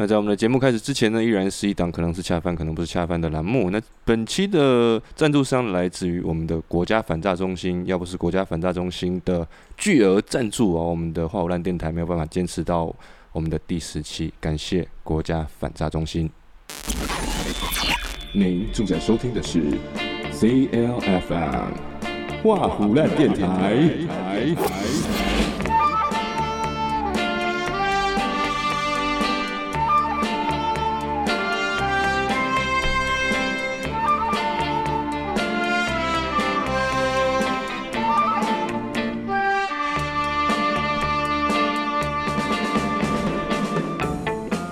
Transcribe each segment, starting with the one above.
那在我们的节目开始之前呢，依然是一档可能是恰饭，可能不是恰饭的栏目。那本期的赞助商来自于我们的国家反诈中心，要不是国家反诈中心的巨额赞助啊，我们的话无烂电台没有办法坚持到我们的第十期。感谢国家反诈中心。您正在收听的是 CLFM 画虎烂电台。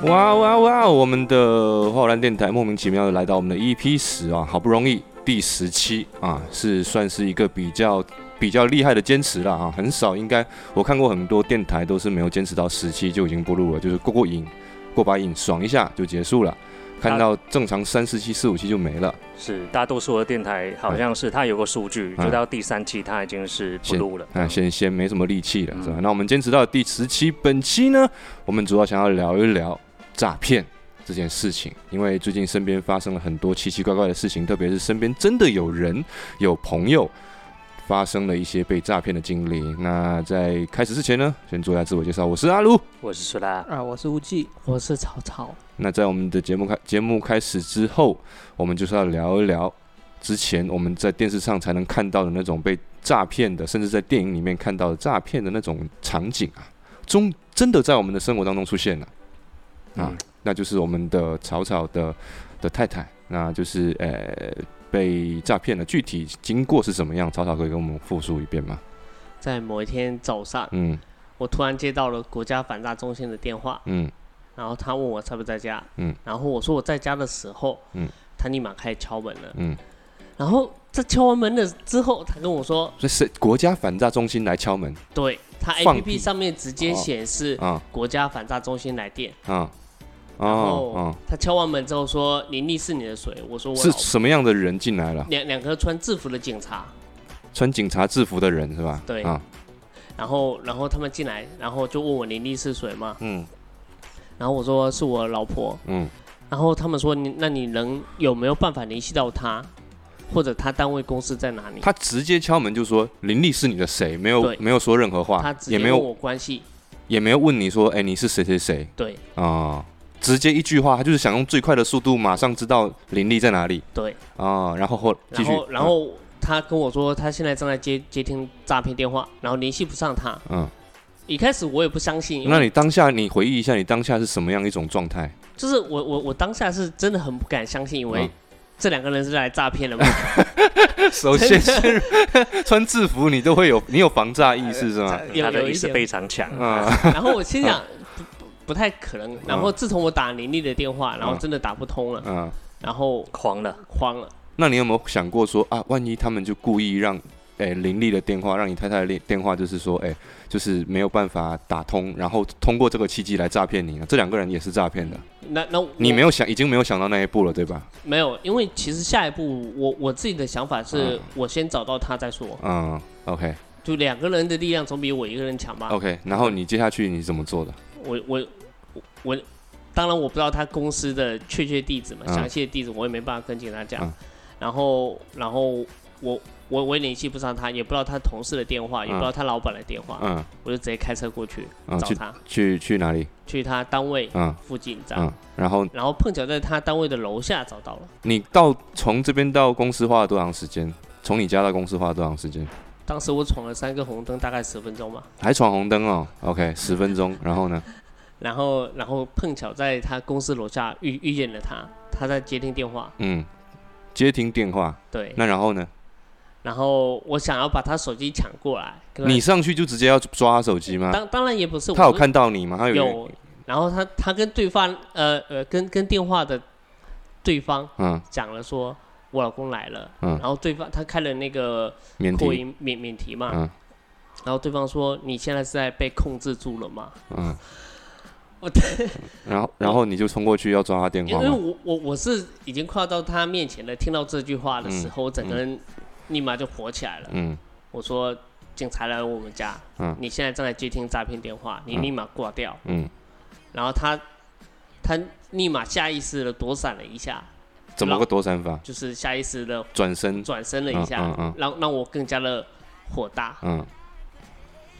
哇哇哇！我们的花兰电台莫名其妙的来到我们的 EP 十啊，好不容易第十期啊，是算是一个比较比较厉害的坚持了啊，很少应该我看过很多电台都是没有坚持到十期就已经不录了，就是过过瘾，过把瘾，爽一下就结束了。看到正常三四期、四五期就没了。是大多数的电台好像是它有个数据，就到第三期它已经是不录了，那，先先没什么力气了，是吧？那我们坚持到第十期，本期呢，我们主要想要聊一聊。诈骗这件事情，因为最近身边发生了很多奇奇怪怪的事情，特别是身边真的有人有朋友发生了一些被诈骗的经历。那在开始之前呢，先做一下自我介绍，我是阿卢，我是苏拉，啊，我是无忌，我是曹操。那在我们的节目开节目开始之后，我们就是要聊一聊之前我们在电视上才能看到的那种被诈骗的，甚至在电影里面看到的诈骗的那种场景啊，中真的在我们的生活当中出现了。啊，那就是我们的草草的的太太，那就是呃被诈骗了。具体经过是怎么样？草草可以跟我们复述一遍吗？在某一天早上，嗯，我突然接到了国家反诈中心的电话，嗯，然后他问我在不在家，嗯，然后我说我在家的时候，嗯，他立马开始敲门了，嗯，然后在敲完门了之后，他跟我说，这是国家反诈中心来敲门，对他 A P P 上面直接显示啊，国家反诈中心来电，啊。然后他敲完门之后说：“林立是你的水。”我说：“我是什么样的人进来了？”两两个穿制服的警察，穿警察制服的人是吧？对啊。然后然后他们进来，然后就问我林立是谁嘛？嗯。然后我说是我老婆。嗯。然后他们说：“你那你能有没有办法联系到他，或者他单位公司在哪里？”他直接敲门就说：“林立是你的谁？”没有没有说任何话，他也没有我关系，也没有问你说：“哎，你是谁谁谁？”对啊。直接一句话，他就是想用最快的速度马上知道林立在哪里。对啊，然后后继续，然后他跟我说，他现在正在接接听诈骗电话，然后联系不上他。嗯，一开始我也不相信。那你当下你回忆一下，你当下是什么样一种状态？就是我我我当下是真的很不敢相信，因为这两个人是来诈骗的嘛。首先是穿制服，你都会有你有防诈意识是吗？他的意识非常强啊。然后我心想。不太可能。然后自从我打林立的电话，然后真的打不通了。嗯。然后慌了，慌了。那你有没有想过说啊，万一他们就故意让，哎，林立的电话，让你太太的电电话，就是说，哎，就是没有办法打通，然后通过这个契机来诈骗你呢？这两个人也是诈骗的。那那你没有想，已经没有想到那一步了，对吧？没有，因为其实下一步，我我自己的想法是我先找到他再说。嗯，OK。就两个人的力量总比我一个人强吧？OK。然后你接下去你怎么做的？我我。我当然我不知道他公司的确切地址嘛，详细的地址我也没办法跟警察讲。然后，然后我我我也联系不上他，也不知道他同事的电话，也不知道他老板的电话。嗯，我就直接开车过去找他。去去哪里？去他单位附近这样。然后然后碰巧在他单位的楼下找到了。你到从这边到公司花了多长时间？从你家到公司花了多长时间？当时我闯了三个红灯，大概十分钟吧。还闯红灯哦？OK，十分钟。然后呢？然后，然后碰巧在他公司楼下遇遇见了他，他在接听电话。嗯，接听电话。对。那然后呢？然后我想要把他手机抢过来。你上去就直接要抓他手机吗？当当然也不是。他有看到你吗？他有。然后他他跟对方呃呃跟跟电话的对方嗯讲了说，我老公来了。嗯。然后对方他开了那个扩音免免提嘛。嗯。然后对方说：“你现在是在被控制住了吗？”嗯。我 然后然后你就冲过去要抓他电话，因为我我我是已经快要到他面前了，听到这句话的时候，我整个人立马就火起来了。嗯，我说警察来我们家，嗯，你现在正在接听诈骗电话，你立马挂掉。嗯，然后他他立马下意识的躲闪了一下。怎么个躲闪法？就是下意识的转身，转身了一下，嗯让让我更加的火大。嗯。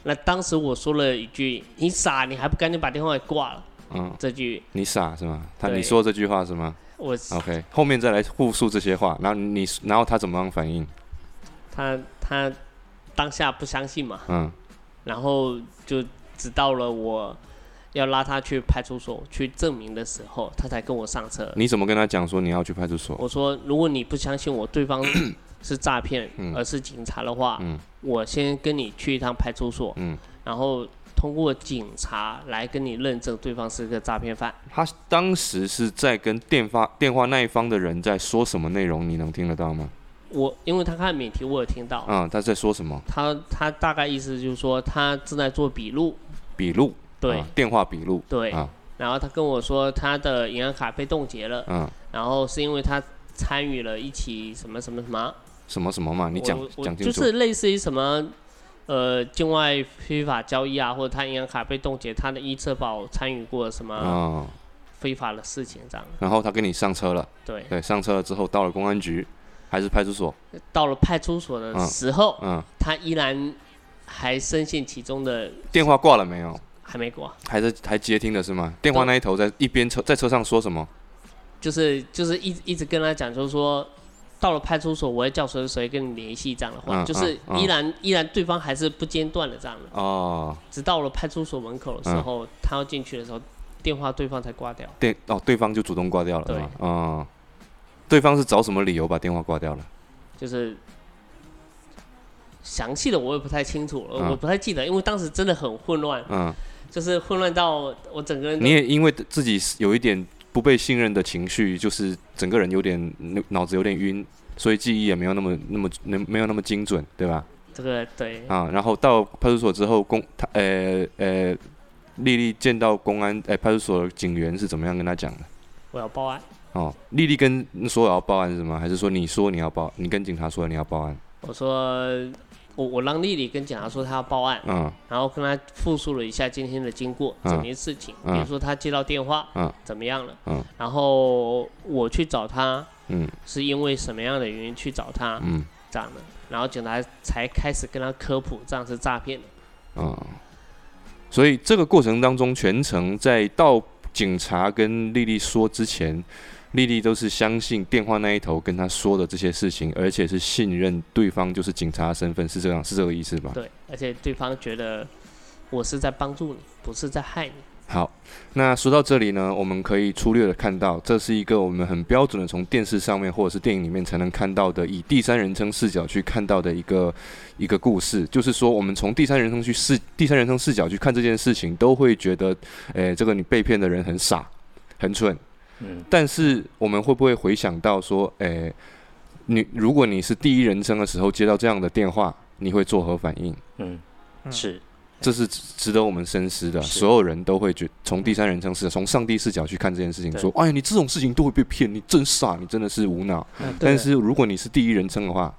那当时我说了一句：“你傻，你还不赶紧把电话给挂了？”嗯。这句。你傻是吗？他你说这句话是吗？我。OK，后面再来复述这些话，然后你，然后他怎么样反应？他他当下不相信嘛。嗯。然后就直到了我。要拉他去派出所去证明的时候，他才跟我上车。你怎么跟他讲说你要去派出所？我说，如果你不相信我，对方 是诈骗，而是警察的话，我先跟你去一趟派出所，然后通过警察来跟你认证对方是个诈骗犯。他当时是在跟电话电话那一方的人在说什么内容？你能听得到吗？我因为他看免提，我有听到。嗯，他在说什么？他他大概意思就是说，他正在做笔录。笔录。对，电话笔录。对，然后他跟我说他的银行卡被冻结了。嗯，然后是因为他参与了一起什么什么什么。什么什么嘛？你讲讲清楚。就是类似于什么，呃，境外非法交易啊，或者他银行卡被冻结，他的一车保参与过什么非法的事情这样。然后他跟你上车了。对。对，上车了之后到了公安局，还是派出所？到了派出所的时候，嗯，他依然还深陷其中的。电话挂了没有？还没挂，还是还接听的是吗？电话那一头在一边车在车上说什么？就是就是一一直跟他讲，就是说到了派出所，我会叫谁谁跟你联系这样的话，就是依然依然对方还是不间断的这样的。哦。直到了派出所门口的时候，他要进去的时候，电话对方才挂掉。电哦，对方就主动挂掉了，对吗？哦。对方是找什么理由把电话挂掉了？就是详细的我也不太清楚了，我不太记得，因为当时真的很混乱。嗯。就是混乱到我整个人。你也因为自己有一点不被信任的情绪，就是整个人有点脑子有点晕，所以记忆也没有那么那么能没有那么精准，对吧？这个对。啊，然后到派出所之后，公他呃呃，丽丽见到公安呃派出所警员是怎么样跟他讲的？我要报案。哦，丽丽跟说我要报案是什么？还是说你说你要报？你跟警察说你要报案？我说。我我让丽丽跟警察说她要报案，嗯，然后跟他复述了一下今天的经过，整件事情，比如说他接到电话，嗯，怎么样了，嗯，然后我去找他，嗯，是因为什么样的原因去找他，嗯，这样的，然后警察才开始跟他科普，这样是诈骗的，嗯，所以这个过程当中，全程在到警察跟丽丽说之前。丽丽都是相信电话那一头跟她说的这些事情，而且是信任对方就是警察身份，是这样，是这个意思吧？对，而且对方觉得我是在帮助你，不是在害你。好，那说到这里呢，我们可以粗略的看到，这是一个我们很标准的从电视上面或者是电影里面才能看到的，以第三人称视角去看到的一个一个故事。就是说，我们从第三人称去视第三人称视角去看这件事情，都会觉得，诶，这个你被骗的人很傻，很蠢。但是我们会不会回想到说，诶，你如果你是第一人称的时候接到这样的电话，你会作何反应？嗯，是，这是值得我们深思的。所有人都会觉从第三人称视，从上帝视角去看这件事情，说，哎呀，你这种事情都会被骗，你真傻，你真的是无脑。但是如果你是第一人称的话，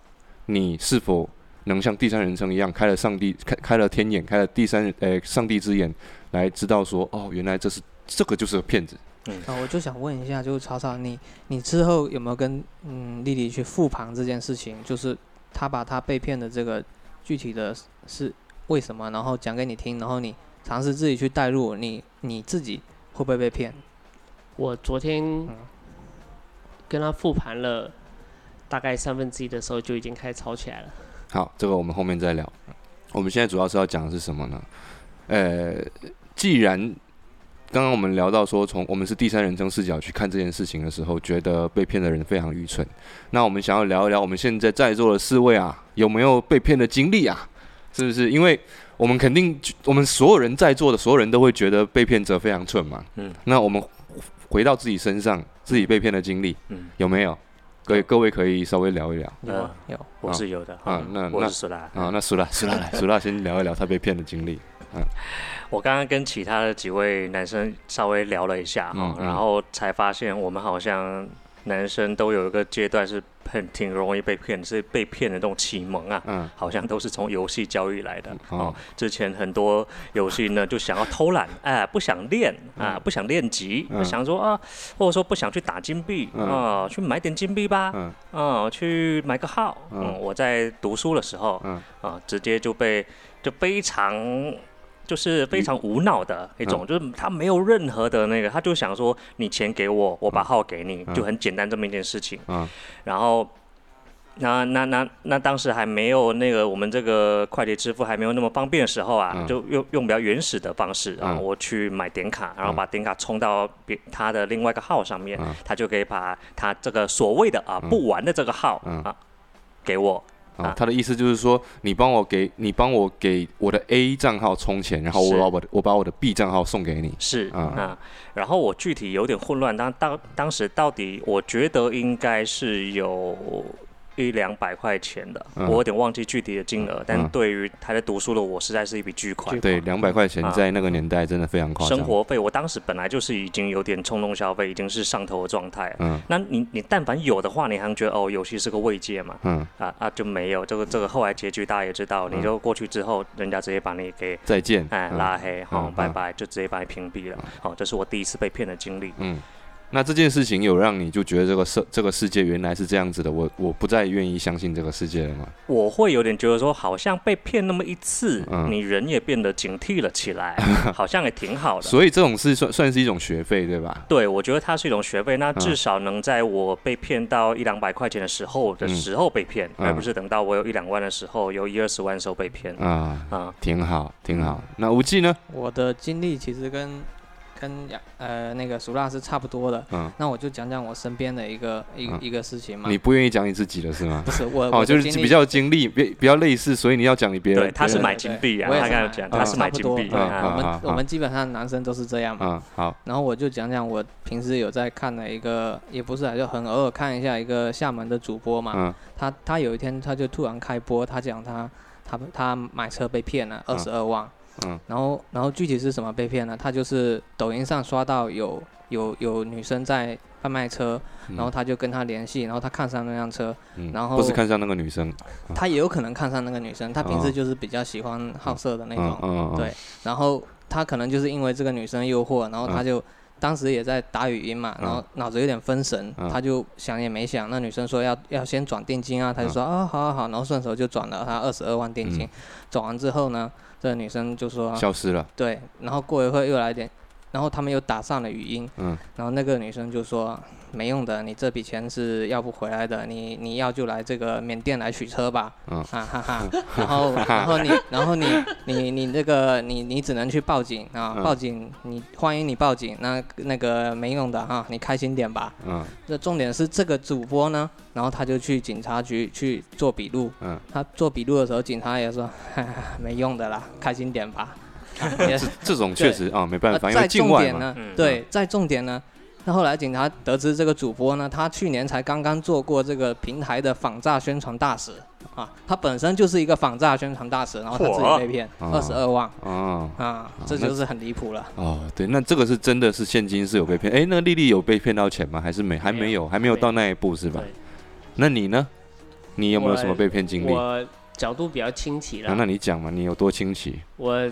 你是否能像第三人称一样，开了上帝开开了天眼，开了第三诶上帝之眼，来知道说，哦，原来这是这个就是个骗子。啊，我就想问一下，就是曹操，你你之后有没有跟嗯丽丽去复盘这件事情？就是他把他被骗的这个具体的是为什么，然后讲给你听，然后你尝试自己去代入，你你自己会不会被骗？我昨天跟他复盘了大概三分之一的时候，就已经开始吵起来了。好，这个我们后面再聊。我们现在主要是要讲的是什么呢？呃，既然刚刚我们聊到说，从我们是第三人称视角去看这件事情的时候，觉得被骗的人非常愚蠢。那我们想要聊一聊，我们现在在座的四位啊，有没有被骗的经历啊？是不是？因为我们肯定，我们所有人在座的所有人都会觉得被骗者非常蠢嘛。嗯。那我们回到自己身上，自己被骗的经历，嗯，有没有？各位各位可以稍微聊一聊。有有，我是有的。啊，那那苏拉啊，那苏拉苏拉来，苏拉先聊一聊他被骗的经历。嗯。我刚刚跟其他的几位男生稍微聊了一下哈，然后才发现我们好像男生都有一个阶段是很挺容易被骗，是被骗的这种启蒙啊，嗯，好像都是从游戏交易来的。哦，之前很多游戏呢就想要偷懒，哎，不想练啊，不想练级，想说啊，或者说不想去打金币啊，去买点金币吧，嗯，啊，去买个号。嗯，我在读书的时候，嗯，啊，直接就被就非常。就是非常无脑的一种，就是他没有任何的那个，他就想说你钱给我，我把号给你，就很简单这么一件事情。嗯。然后，那那那那当时还没有那个我们这个快捷支付还没有那么方便的时候啊，就用用比较原始的方式啊，我去买点卡，然后把点卡充到别他的另外一个号上面，他就可以把他这个所谓的啊不玩的这个号啊给我。啊，他的意思就是说，你帮我给你帮我给我的 A 账号充钱，然后我把我的我把我的 B 账号送给你。是啊，然后我具体有点混乱，当当当时到底，我觉得应该是有。一两百块钱的，我有点忘记具体的金额，但对于还在读书的我，实在是一笔巨款。对，两百块钱在那个年代真的非常夸张。生活费，我当时本来就是已经有点冲动消费，已经是上头的状态。嗯，那你你但凡有的话，你还觉得哦，游戏是个慰藉嘛？嗯，啊啊就没有这个这个后来结局大家也知道，你就过去之后，人家直接把你给再见，哎拉黑，好拜拜，就直接把你屏蔽了。好，这是我第一次被骗的经历。嗯。那这件事情有让你就觉得这个世这个世界原来是这样子的，我我不再愿意相信这个世界了吗？我会有点觉得说，好像被骗那么一次，你人也变得警惕了起来，好像也挺好的。所以这种是算算是一种学费，对吧？对，我觉得它是一种学费。那至少能在我被骗到一两百块钱的时候的时候被骗，而不是等到我有一两万的时候，有一二十万的时候被骗。啊啊，挺好，挺好。那无忌呢？我的经历其实跟。跟呃那个苏拉是差不多的，嗯，那我就讲讲我身边的一个一一个事情嘛。你不愿意讲你自己的是吗？不是我，哦，就是比较经历比比较类似，所以你要讲你别人。对，他是买金币啊，他刚才讲他是买金币。我们我们基本上男生都是这样嘛。好。然后我就讲讲我平时有在看的一个，也不是啊，就很偶尔看一下一个厦门的主播嘛。嗯。他他有一天他就突然开播，他讲他他他买车被骗了二十二万。嗯，然后，然后具体是什么被骗呢？他就是抖音上刷到有有有女生在贩卖车，然后他就跟他联系，然后他看上那辆车，然后不是看上那个女生，他也有可能看上那个女生，他平时就是比较喜欢好色的那种，对，然后他可能就是因为这个女生诱惑，然后他就。当时也在打语音嘛，然后脑子有点分神，他就想也没想，那女生说要要先转定金啊，他就说啊好好好，然后顺手就转了他二十二万定金，转完之后呢，这个女生就说消失了，对，然后过一会儿又来点。然后他们又打上了语音，嗯，然后那个女生就说没用的，你这笔钱是要不回来的，你你要就来这个缅甸来取车吧，嗯，哈哈哈，然后然后你然后你你你那个你你只能去报警啊，报警，你欢迎你报警，那那个没用的哈，你开心点吧，嗯，这重点是这个主播呢，然后他就去警察局去做笔录，嗯，他做笔录的时候，警察也说 没用的啦，开心点吧。这这种确实啊，没办法，因为境外嘛。对，在重点呢，那后来警察得知这个主播呢，他去年才刚刚做过这个平台的仿诈宣传大使啊，他本身就是一个仿诈宣传大使，然后他自己被骗二十二万啊啊，这就是很离谱了。哦，对，那这个是真的是现金是有被骗，哎，那丽丽有被骗到钱吗？还是没？还没有，还没有到那一步是吧？那你呢？你有没有什么被骗经历？我角度比较清奇了。那你讲嘛，你有多清奇？我。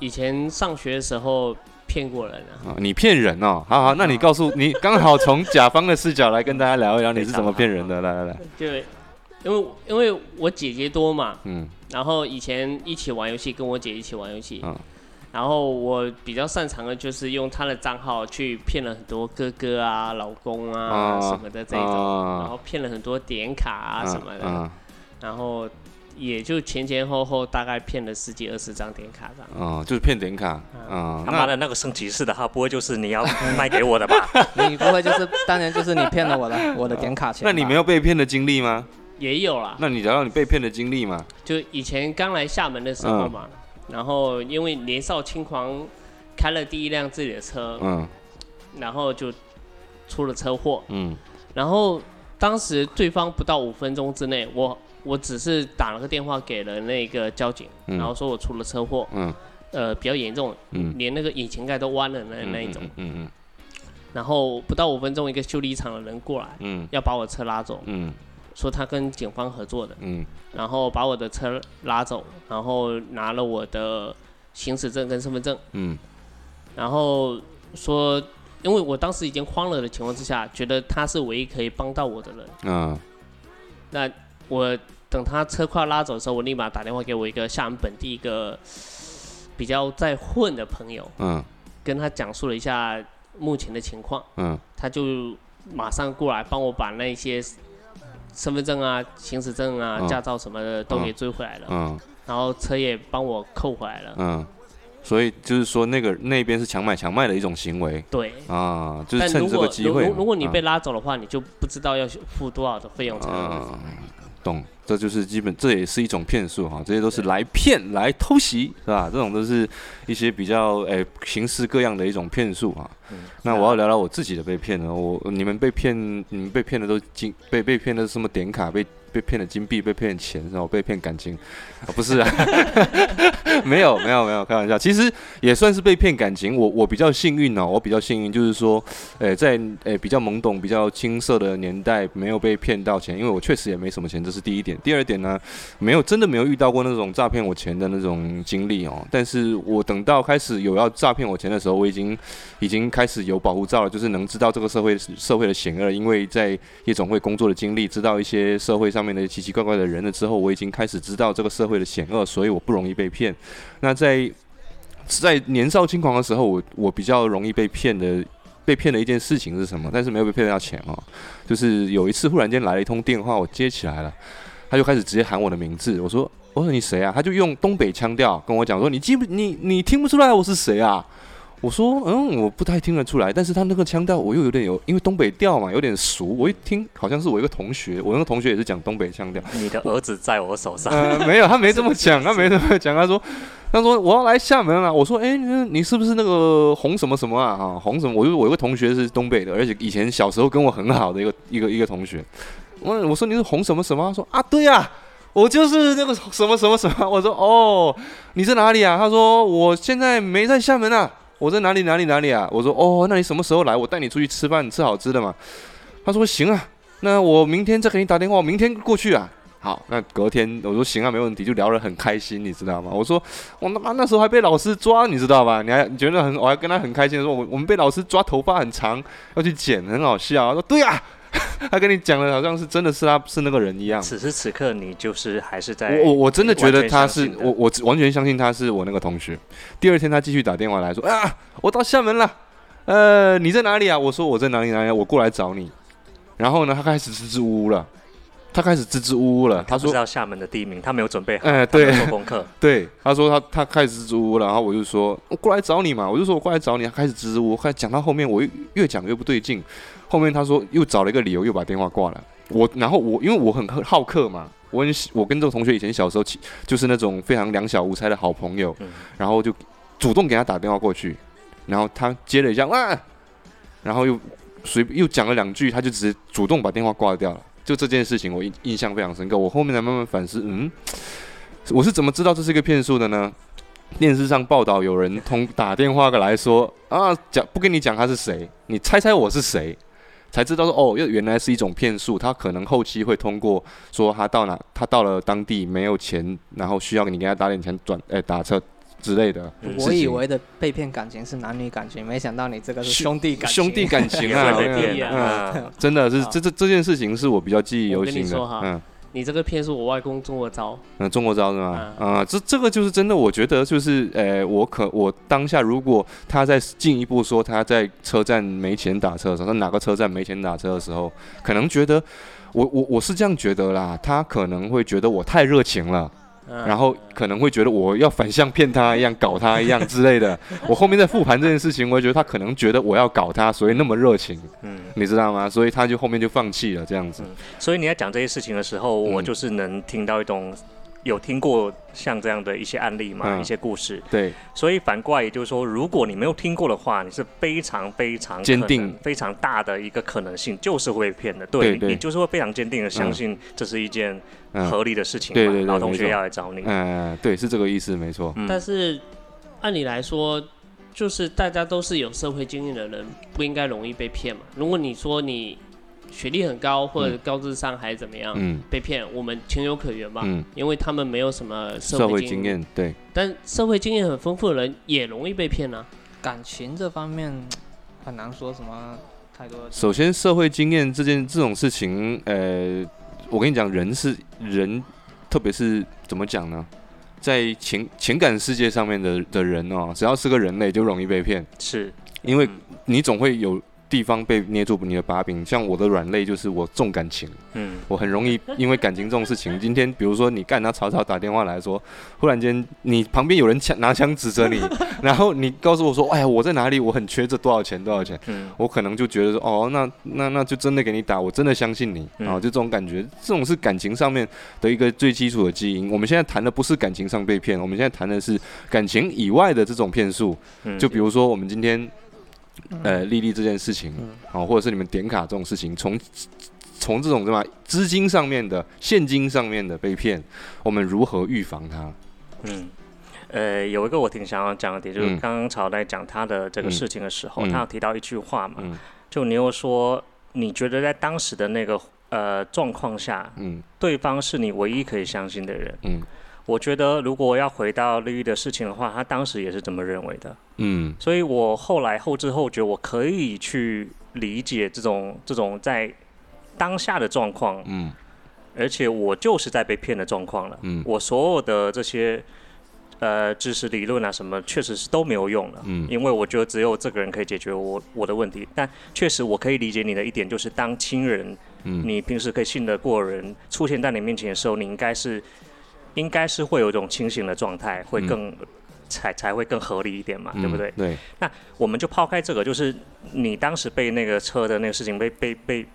以前上学的时候骗过人啊！你骗人哦，好好，那你告诉 你，刚好从甲方的视角来跟大家聊一聊，你是怎么骗人的？来 来来，就因为因为我姐姐多嘛，嗯，然后以前一起玩游戏，跟我姐一起玩游戏，嗯，然后我比较擅长的就是用她的账号去骗了很多哥哥啊、老公啊什么的这种，然后骗了很多点卡啊什么的，然后。也就前前后后大概骗了十几二十张点卡这样。哦，就是骗点卡。啊，他妈的那个升级式的哈，不会就是你要卖给我的吧？你不会就是当年就是你骗了我的我的点卡钱？那你没有被骗的经历吗？也有啦。那你聊聊你被骗的经历嘛？就以前刚来厦门的时候嘛，然后因为年少轻狂，开了第一辆自己的车，嗯，然后就出了车祸，嗯，然后当时对方不到五分钟之内，我。我只是打了个电话给了那个交警，然后说我出了车祸，呃，比较严重，连那个引擎盖都弯了那那一种。然后不到五分钟，一个修理厂的人过来，嗯，要把我车拉走，嗯，说他跟警方合作的，嗯，然后把我的车拉走，然后拿了我的行驶证跟身份证，嗯，然后说，因为我当时已经慌了的情况之下，觉得他是唯一可以帮到我的人，嗯，那我等他车快拉走的时候，我立马打电话给我一个厦门本地一个比较在混的朋友，嗯，跟他讲述了一下。目前的情况，嗯，他就马上过来帮我把那些身份证啊、行驶证啊、驾照什么的都给追回来了，嗯，然后车也帮我扣回来了，嗯，所以就是说那个那边是强买强卖的一种行为，对，啊，就是趁这个机会，如果你被拉走的话，你就不知道要付多少的费用才能。懂，这就是基本，这也是一种骗术哈，这些都是来骗、来偷袭，是吧？这种都是一些比较诶形式各样的一种骗术啊。那我要聊聊我自己的被骗呢，我你们被骗，你们被骗的都金被被骗的什么点卡被。被骗的金币，被骗钱，然后被骗感情，啊不是啊，没有没有没有，开玩笑，其实也算是被骗感情。我我比较幸运哦，我比较幸运，就是说，诶在诶比较懵懂、比较青涩的年代，没有被骗到钱，因为我确实也没什么钱，这是第一点。第二点呢，没有真的没有遇到过那种诈骗我钱的那种经历哦。但是我等到开始有要诈骗我钱的时候，我已经已经开始有保护罩了，就是能知道这个社会社会的险恶，因为在夜总会工作的经历，知道一些社会上。面的奇奇怪怪的人了之后，我已经开始知道这个社会的险恶，所以我不容易被骗。那在在年少轻狂的时候，我我比较容易被骗的，被骗的一件事情是什么？但是没有被骗到钱哦，就是有一次忽然间来了一通电话，我接起来了，他就开始直接喊我的名字，我说我说你谁啊？他就用东北腔调跟我讲说，你记不你你听不出来我是谁啊？我说，嗯，我不太听得出来，但是他那个腔调我又有点有，因为东北调嘛，有点熟。我一听，好像是我一个同学，我那个同学也是讲东北腔调。你的儿子在我手上？呃，没有，他没这么讲，他没这么讲。他说，他说我要来厦门了。我说，哎，你是不是那个红什么什么啊？啊，红什么？我就我有个同学是东北的，而且以前小时候跟我很好的一个一个一个同学。我我说你是红什么什么？他说啊，对呀，我就是那个什么什么什么。我说哦，你在哪里啊？他说我现在没在厦门啊。我在哪里哪里哪里啊？我说哦，那你什么时候来？我带你出去吃饭，吃好吃的嘛。他说行啊，那我明天再给你打电话，明天过去啊。好，那隔天我说行啊，没问题，就聊得很开心，你知道吗？我说我他妈那时候还被老师抓，你知道吧？你还你觉得很，我还跟他很开心的说，我我们被老师抓头发很长，要去剪，很好笑。他说对啊。他跟你讲的好像是真的是他是那个人一样。此时此刻，你就是还是在我我真的觉得他是我我完全相信他是我那个同学。第二天他继续打电话来说啊，我到厦门了，呃，你在哪里啊？我说我在哪里哪里，我过来找你。然后呢，他开始支支吾吾了，他开始支支吾吾了。他说知道厦门的地名，他没有准备好，哎，对，做功课。对，他说他他开始支支吾吾了，然后我就说我过来找你嘛，我就说我过来找你，他开始支支吾吾，开始讲到后面，我越越讲越不对劲。后面他说又找了一个理由，又把电话挂了。我然后我因为我很好客嘛，我很我跟这个同学以前小时候起就是那种非常两小无猜的好朋友，然后就主动给他打电话过去，然后他接了一下哇，然后又随又讲了两句，他就直接主动把电话挂掉了。就这件事情我印印象非常深刻。我后面才慢慢反思，嗯，我是怎么知道这是一个骗术的呢？电视上报道有人通打电话过来说啊，讲不跟你讲他是谁，你猜猜我是谁？才知道说哦，又原来是一种骗术。他可能后期会通过说他到哪，他到了当地没有钱，然后需要你给他打点钱转哎打车之类的。我以为的被骗感情是男女感情，没想到你这个是兄弟感情。兄弟感情啊，真的是这这这件事情是我比较记忆犹新的。嗯。你这个片是我外公中过招，嗯，中过招是吗？啊，这这个就是真的。我觉得就是，呃，我可我当下如果他在进一步说他在车站没钱打车的时候，他哪个车站没钱打车的时候，可能觉得我我我是这样觉得啦，他可能会觉得我太热情了。然后可能会觉得我要反向骗他一样搞他一样之类的。我后面在复盘这件事情，我觉得他可能觉得我要搞他，所以那么热情，嗯，你知道吗？所以他就后面就放弃了这样子。所以你在讲这些事情的时候，我就是能听到一种。有听过像这样的一些案例吗？一些故事。对，所以反过来也就是说，如果你没有听过的话，你是非常非常坚定、非常大的一个可能性，就是会被骗的。对，你就是会非常坚定的相信这是一件合理的事情。对对对，老同学要来找你。嗯，对，是这个意思，没错。但是按理来说，就是大家都是有社会经验的人，不应该容易被骗嘛。如果你说你学历很高或者高智商还是怎么样，嗯，被骗，我们情有可原吧，嗯，因为他们没有什么社会经验，对。但社会经验很丰富的人也容易被骗啊。感情这方面很难说什么太多。首先，社会经验这件这种事情，呃，我跟你讲，人是人，特别是怎么讲呢？在情情感世界上面的的人哦，只要是个人类，就容易被骗。是，因为你总会有。地方被捏住你的把柄，像我的软肋就是我重感情，嗯，我很容易因为感情这种事情。今天比如说你干，他曹操打电话来说，忽然间你旁边有人枪拿枪指着你，然后你告诉我说，哎呀，我在哪里？我很缺这多少钱？多少钱？嗯，我可能就觉得说，哦，那那那就真的给你打，我真的相信你啊，就这种感觉，这种是感情上面的一个最基础的基因。我们现在谈的不是感情上被骗，我们现在谈的是感情以外的这种骗术。就比如说我们今天。呃，利率这件事情，啊，或者是你们点卡这种事情，从从这种什么资金上面的、现金上面的被骗，我们如何预防它？嗯，呃，有一个我挺想要讲的点，就是刚刚曹在讲他的这个事情的时候，他有提到一句话嘛，就你又说，你觉得在当时的那个呃状况下，嗯，对方是你唯一可以相信的人，嗯。我觉得，如果要回到利益的事情的话，他当时也是这么认为的。嗯，所以我后来后知后觉，我可以去理解这种这种在当下的状况。嗯，而且我就是在被骗的状况了。嗯，我所有的这些呃知识理论啊什么，确实是都没有用了。嗯，因为我觉得只有这个人可以解决我我的问题。但确实，我可以理解你的一点，就是当亲人，嗯，你平时可以信得过人出现在你面前的时候，你应该是。应该是会有一种清醒的状态，会更才才会更合理一点嘛，对不对？对。那我们就抛开这个，就是你当时被那个车的那个事情被被被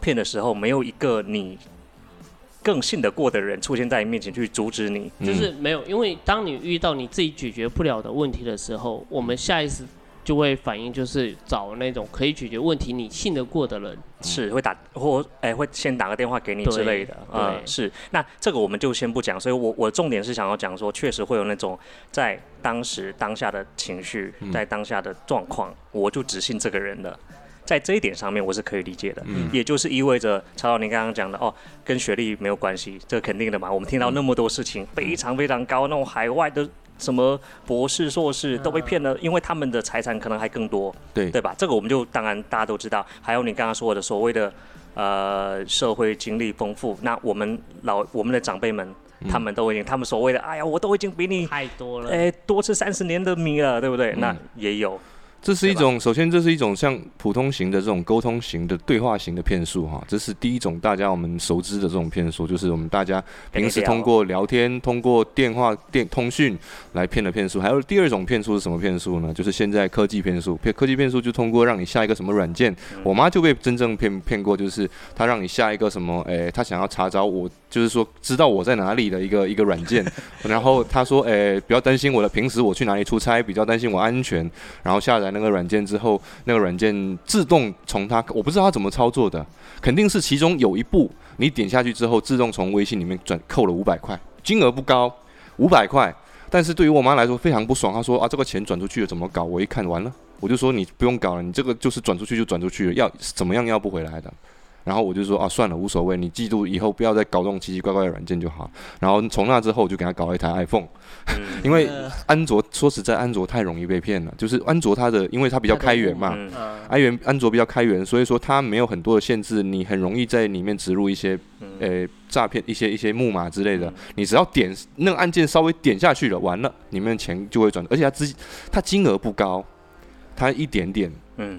骗的时候，没有一个你更信得过的人出现在你面前去阻止你，就是没有。因为当你遇到你自己解决不了的问题的时候，我们下意识。就会反映就是找那种可以解决问题、你信得过的人，是会打或哎会先打个电话给你之类的，啊是。那这个我们就先不讲，所以我我重点是想要讲说，确实会有那种在当时当下的情绪，在当下的状况，我就只信这个人的，在这一点上面我是可以理解的，嗯也就是意味着曹老您刚刚讲的哦，跟学历没有关系，这肯定的嘛。我们听到那么多事情，非常非常高，那种海外的。什么博士、硕士都被骗了，因为他们的财产可能还更多，对对吧？这个我们就当然大家都知道。还有你刚刚说的所谓的呃社会经历丰富，那我们老我们的长辈们，他们都已经他们所谓的哎呀，我都已经比你太多了，哎多吃三十年的米了，对不对？那也有。这是一种，首先这是一种像普通型的这种沟通型的对话型的骗术哈，这是第一种大家我们熟知的这种骗术，就是我们大家平时通过聊天、通过电话电通讯来骗的骗术。还有第二种骗术是什么骗术呢？就是现在科技骗术，骗科技骗术就通过让你下一个什么软件，我妈就被真正骗骗过，就是她让你下一个什么，诶，她想要查找我，就是说知道我在哪里的一个一个软件，然后他说，诶，不要担心我的平时我去哪里出差，比较担心我安全，然后下载。那个软件之后，那个软件自动从他，我不知道他怎么操作的，肯定是其中有一步，你点下去之后，自动从微信里面转扣了五百块，金额不高，五百块，但是对于我妈来说非常不爽，她说啊，这个钱转出去了怎么搞？我一看完了，我就说你不用搞了，你这个就是转出去就转出去了，要怎么样要不回来的。然后我就说啊，算了，无所谓，你记住以后不要再搞这种奇奇怪怪的软件就好。然后从那之后，我就给他搞了一台 iPhone，因为安卓说实在，安卓太容易被骗了。就是安卓它的，因为它比较开源嘛，安源安卓比较开源，所以说它没有很多的限制，你很容易在里面植入一些呃诈骗一些一些木马之类的。你只要点那个按键稍微点下去了，完了，里面的钱就会转，而且它资它金额不高，它一点点。嗯。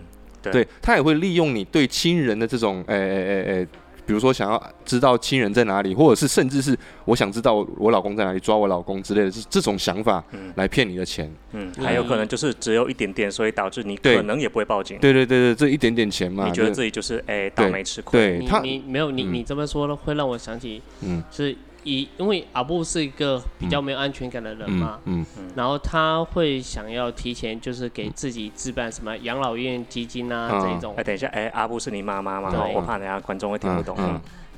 对他也会利用你对亲人的这种，诶诶诶诶，比如说想要知道亲人在哪里，或者是甚至是我想知道我老公在哪里，抓我老公之类的，这这种想法来骗你的钱。嗯，还有可能就是只有一点点，所以导致你可能也不会报警。对对对对，这一点点钱嘛，你觉得自己就是诶倒霉吃亏。对，他你没有你你这么说呢，会让我想起，嗯，是。以因为阿布是一个比较没有安全感的人嘛，嗯嗯，然后他会想要提前就是给自己置办什么养老院基金啊这一种。哎，等一下，哎，阿布是你妈妈吗？我怕等下观众会听不懂。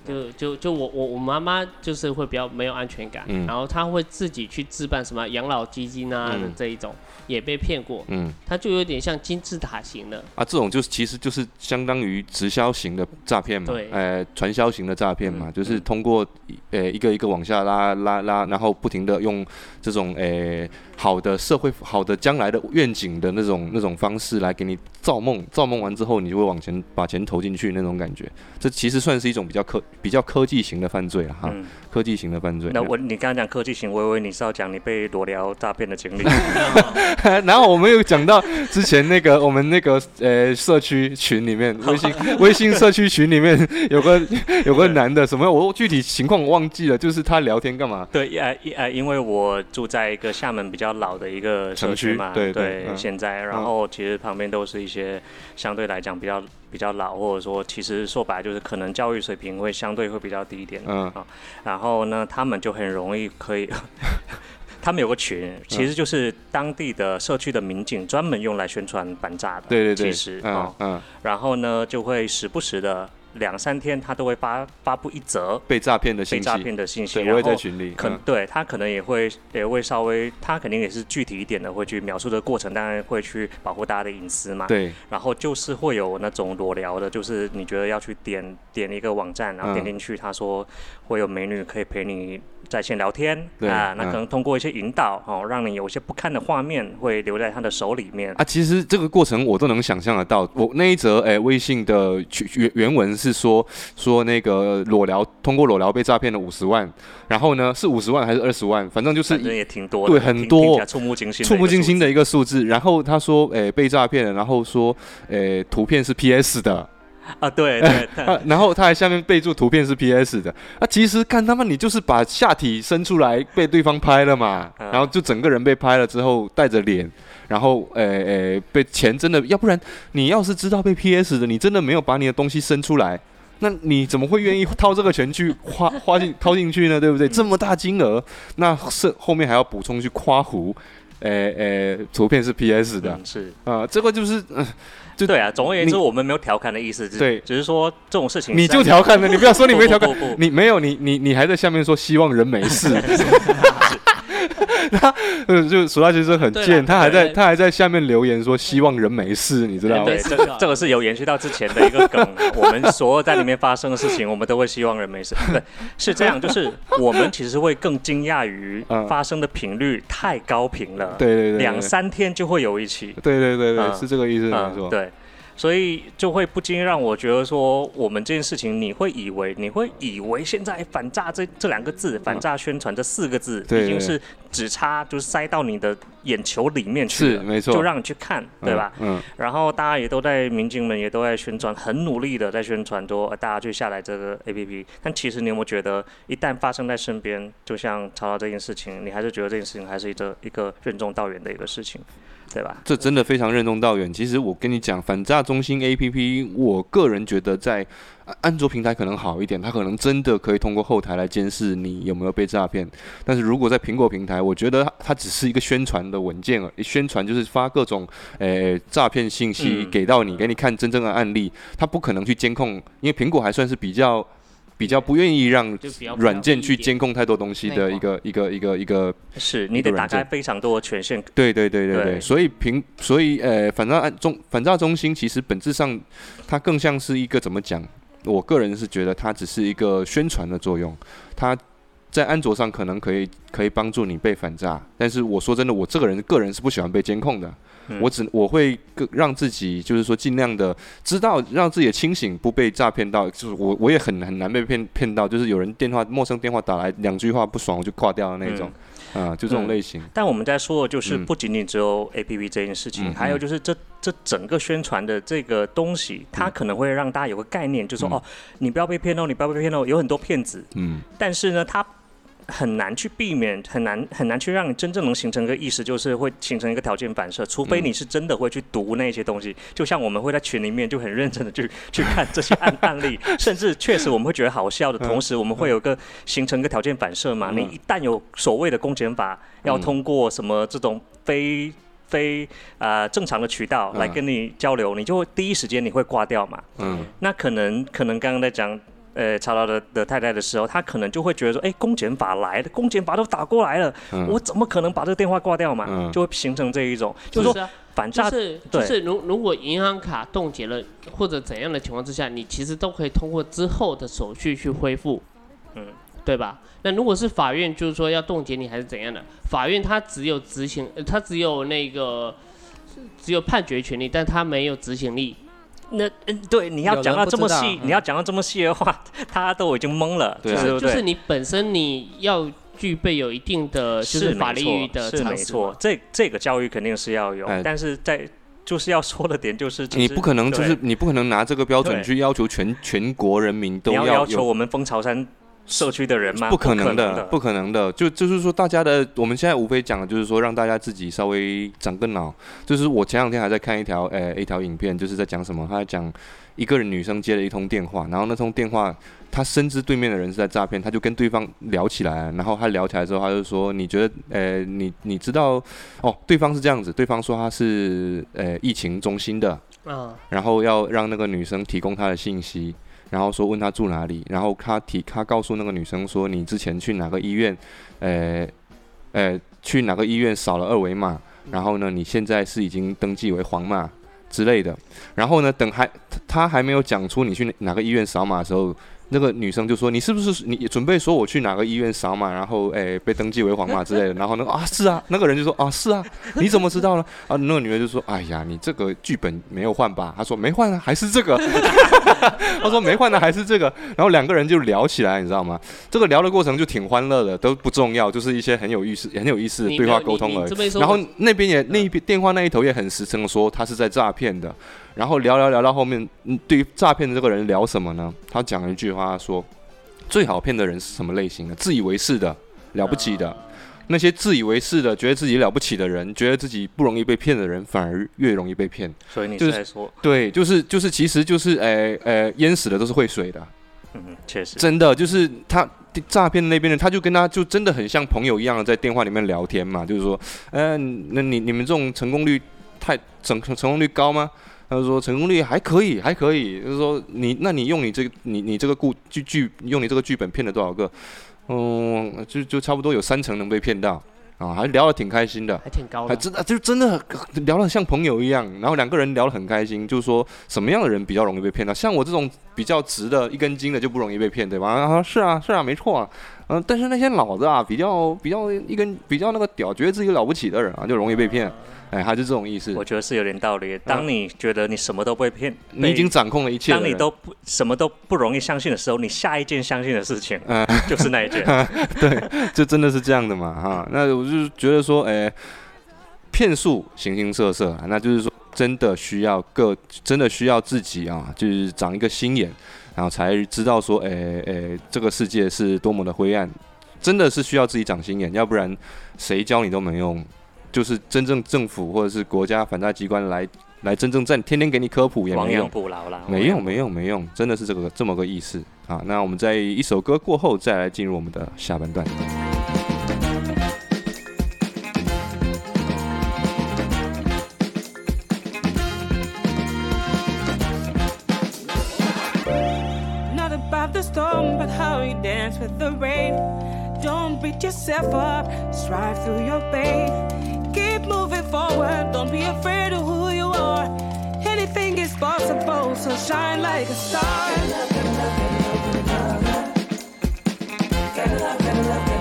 就就就我我我妈妈就是会比较没有安全感，然后她会自己去置办什么养老基金啊的这一种，也被骗过。嗯，她就有点像金字塔型的啊，这种就是其实就是相当于直销型的诈骗嘛，对，呃，传销型的诈骗嘛，就是通过呃一个一个往下拉拉拉，然后不停的用这种呃好的社会好的将来的愿景的那种那种方式来给你造梦，造梦完之后你就会往前把钱投进去那种感觉，这其实算是一种比较科。比较科技型的犯罪了哈，科技型的犯罪。那我你刚刚讲科技型，我以为你是要讲你被裸聊诈骗的经历。然后我们又讲到之前那个我们那个呃社区群里面，微信微信社区群里面有个有个男的，什么我具体情况我忘记了，就是他聊天干嘛？对，呃呃，因为我住在一个厦门比较老的一个社区嘛，对对，现在，然后其实旁边都是一些相对来讲比较。比较老，或者说，其实说白就是可能教育水平会相对会比较低一点嗯啊。然后呢，他们就很容易可以，他们有个群，其实就是当地的社区的民警专门用来宣传反诈的。对对对。其实啊，嗯。然后呢，就会时不时的。两三天，他都会发发布一则被诈骗的信息，被诈骗的信息，我会在群里。可对他可能也会也会稍微，他肯定也是具体一点的，会去描述的过程，当然会去保护大家的隐私嘛。对。然后就是会有那种裸聊的，就是你觉得要去点点一个网站，然后点进去，他说会有美女可以陪你。在线聊天啊，那可能通过一些引导哦，让你有一些不堪的画面会留在他的手里面啊。其实这个过程我都能想象得到。我那一则诶微信的原原文是说说那个裸聊通过裸聊被诈骗了五十万，然后呢是五十万还是二十万？反正就是也挺多，对很多触目惊心、触目惊心的一个数字。然后他说诶被诈骗了，然后说诶图片是 PS 的。啊，对对，然后他还下面备注图片是 PS 的，啊，其实看他们你就是把下体伸出来被对方拍了嘛，然后就整个人被拍了之后带着脸，然后诶诶被钱真的，要不然你要是知道被 PS 的，你真的没有把你的东西伸出来，那你怎么会愿意掏这个钱去花 花进掏进去呢？对不对？这么大金额，那是后面还要补充去夸胡，诶诶，图片是 PS 的，是。啊，这个就是嗯。对啊，总而言之，我们没有调侃的意思，对，只是说这种事情你就调侃了，你不要说你没调侃，你没有，你你你还在下面说希望人没事。他呃，就苏大先生很贱，他还在他还在下面留言说希望人没事，你知道吗？对，这这个是有延续到之前的一个梗。我们所有在里面发生的事情，我们都会希望人没事。对，是这样，就是我们其实会更惊讶于发生的频率太高频了。对对对，两三天就会有一起。对对对对，是这个意思，没错。对。所以就会不禁让我觉得说，我们这件事情，你会以为，你会以为现在反诈这这两个字，反诈宣传这四个字，已经是只差就是塞到你的眼球里面去了，没错，就让你去看，对吧？嗯。然后大家也都在，民警们也都在宣传，很努力的在宣传，说大家去下载这个 A P P。但其实你有没有觉得，一旦发生在身边，就像曹操这件事情，你还是觉得这件事情还是一个一个任重道远的一个事情。对吧？这真的非常任重道远。其实我跟你讲，反诈中心 A P P，我个人觉得在安卓平台可能好一点，它可能真的可以通过后台来监视你有没有被诈骗。但是如果在苹果平台，我觉得它只是一个宣传的文件而已，宣传就是发各种诶诈骗信息给到你，给你看真正的案例，它不可能去监控，因为苹果还算是比较。比较不愿意让软件去监控太多东西的一个一个一个一个，是你得打开非常多权限。对对对对对，所以平所以呃，反诈中反诈中心其实本质上它更像是一个怎么讲？我个人是觉得它只是一个宣传的作用，它。在安卓上可能可以可以帮助你被反诈，但是我说真的，我这个人个人是不喜欢被监控的。我只我会更让自己就是说尽量的知道，让自己的清醒不被诈骗到。就是我我也很很难被骗骗到，就是有人电话陌生电话打来两句话不爽我就挂掉的那种。啊，就这种类型。但我们在说的就是不仅仅只有 A P P 这件事情，还有就是这这整个宣传的这个东西，它可能会让大家有个概念，就说哦，你不要被骗哦，你不要被骗哦，有很多骗子。嗯。但是呢，它很难去避免，很难很难去让你真正能形成一个意识，就是会形成一个条件反射。除非你是真的会去读那些东西，就像我们会在群里面就很认真的去 去看这些案案例，甚至确实我们会觉得好笑的同时，我们会有个形成一个条件反射嘛。你一旦有所谓的公检法要通过什么这种非非啊正常的渠道来跟你交流，你就会第一时间你会挂掉嘛。嗯。那可能可能刚刚在讲。呃，查到的的太太的时候，他可能就会觉得说，哎，公检法来了，公检法都打过来了，我怎么可能把这个电话挂掉嘛？就会形成这一种，就是说反诈，就是就是如如果银行卡冻结了或者怎样的情况之下，你其实都可以通过之后的手续去恢复，嗯，对吧？那如果是法院，就是说要冻结你还是怎样的？法院他只有执行，他只有那个只有判决权利，但他没有执行力。那嗯，对，你要讲到这么细，你要讲到这么细的话，他都已经懵了。对，就是你本身你要具备有一定的就是法律的是没错，这这个教育肯定是要有，但是在就是要说的点就是，你不可能就是你不可能拿这个标准去要求全全国人民都要要求我们蜂巢山。社区的人吗？不可能的，不可能的。就就是说，大家的我们现在无非讲的就是说，让大家自己稍微长个脑。就是我前两天还在看一条呃一条影片，就是在讲什么？他在讲一个人女生接了一通电话，然后那通电话他深知对面的人是在诈骗，他就跟对方聊起来。然后他聊起来之后，他就说：“你觉得呃你你知道哦？对方是这样子，对方说他是呃疫情中心的，嗯，然后要让那个女生提供他的信息。”然后说问他住哪里，然后他提他告诉那个女生说你之前去哪个医院，呃，呃去哪个医院扫了二维码，然后呢你现在是已经登记为黄码之类的，然后呢等还他还没有讲出你去哪个医院扫码的时候。那个女生就说：“你是不是你准备说我去哪个医院扫码，然后诶被登记为黄码之类的？”然后那个啊是啊，那个人就说：“啊是啊，你怎么知道呢？”啊，那个女的就说：“哎呀，你这个剧本没有换吧？”他说：“没换啊，还是这个。” 他说：“没换的还是这个。”然后两个人就聊起来，你知道吗？这个聊的过程就挺欢乐的，都不重要，就是一些很有意思、很有意思的对话沟通而已。然后那边也那一边电话那一头也很实诚的说他是在诈骗的。然后聊聊聊到后面，嗯，对于诈骗的这个人聊什么呢？他讲了一句话说。最好骗的人是什么类型的？自以为是的，了不起的，那些自以为是的，觉得自己了不起的人，觉得自己不容易被骗的人，反而越容易被骗。所以你是在说，对，就是就是，其实就是，诶诶，淹死的都是会水的。嗯，确实，真的就是他诈骗那边的，他就跟他就真的很像朋友一样的在电话里面聊天嘛，就是说，嗯，那你你们这种成功率太成成功率高吗？他就说成功率还可以，还可以。就是说你，那你用你这个，你你这个故剧剧，用你这个剧本骗了多少个？嗯，就就差不多有三成能被骗到啊，还聊得挺开心的，还挺高，还真的就真的聊得像朋友一样。然后两个人聊得很开心，就是说什么样的人比较容易被骗到？像我这种比较直的一根筋的就不容易被骗，对吧？他说是啊，是啊，没错啊。嗯，但是那些脑子啊，比较比较一根比较那个屌，觉得自己了不起的人啊，就容易被骗。哎，还是这种意思。我觉得是有点道理。当你觉得你什么都不会骗，你已经掌控了一切。当你都不什么都不容易相信的时候，你下一件相信的事情，嗯，就是那一件。对，就真的是这样的嘛，哈。那我就觉得说，哎，骗术形形色色，那就是说，真的需要各，真的需要自己啊，就是长一个心眼，然后才知道说，哎哎，这个世界是多么的灰暗，真的是需要自己长心眼，要不然谁教你都没用。就是真正政府或者是国家反诈机关来来真正在天天给你科普也没用，没用没用没用，真的是这个这么个意思啊。那我们在一首歌过后再来进入我们的下半段。survive the storm, but how you dance with the rain. Don't beat yourself up, strive through your pain. Keep moving forward, don't be afraid of who you are. Anything is possible, so shine like a star. Get love, get love, get love,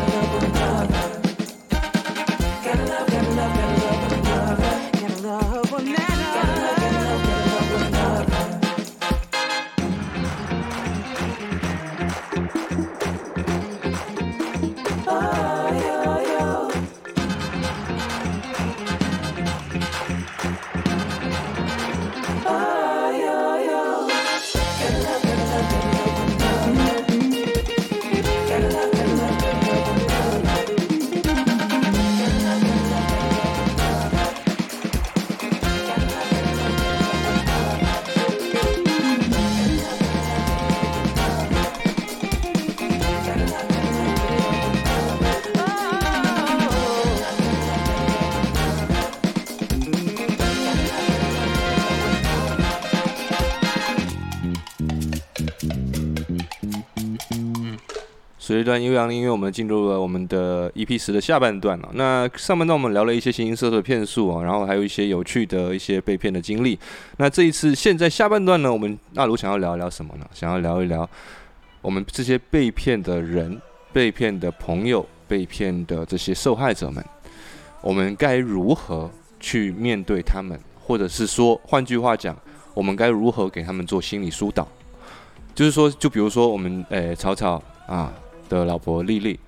随着段悠扬的音乐，我们进入了我们的 EP 十的下半段了。那上半段我们聊了一些形形色色的骗术啊，然后还有一些有趣的一些被骗的经历。那这一次现在下半段呢，我们阿卢想要聊一聊什么呢？想要聊一聊我们这些被骗的人、被骗的朋友、被骗的这些受害者们，我们该如何去面对他们，或者是说，换句话讲，我们该如何给他们做心理疏导？就是说，就比如说我们诶，草草啊。的老婆丽丽，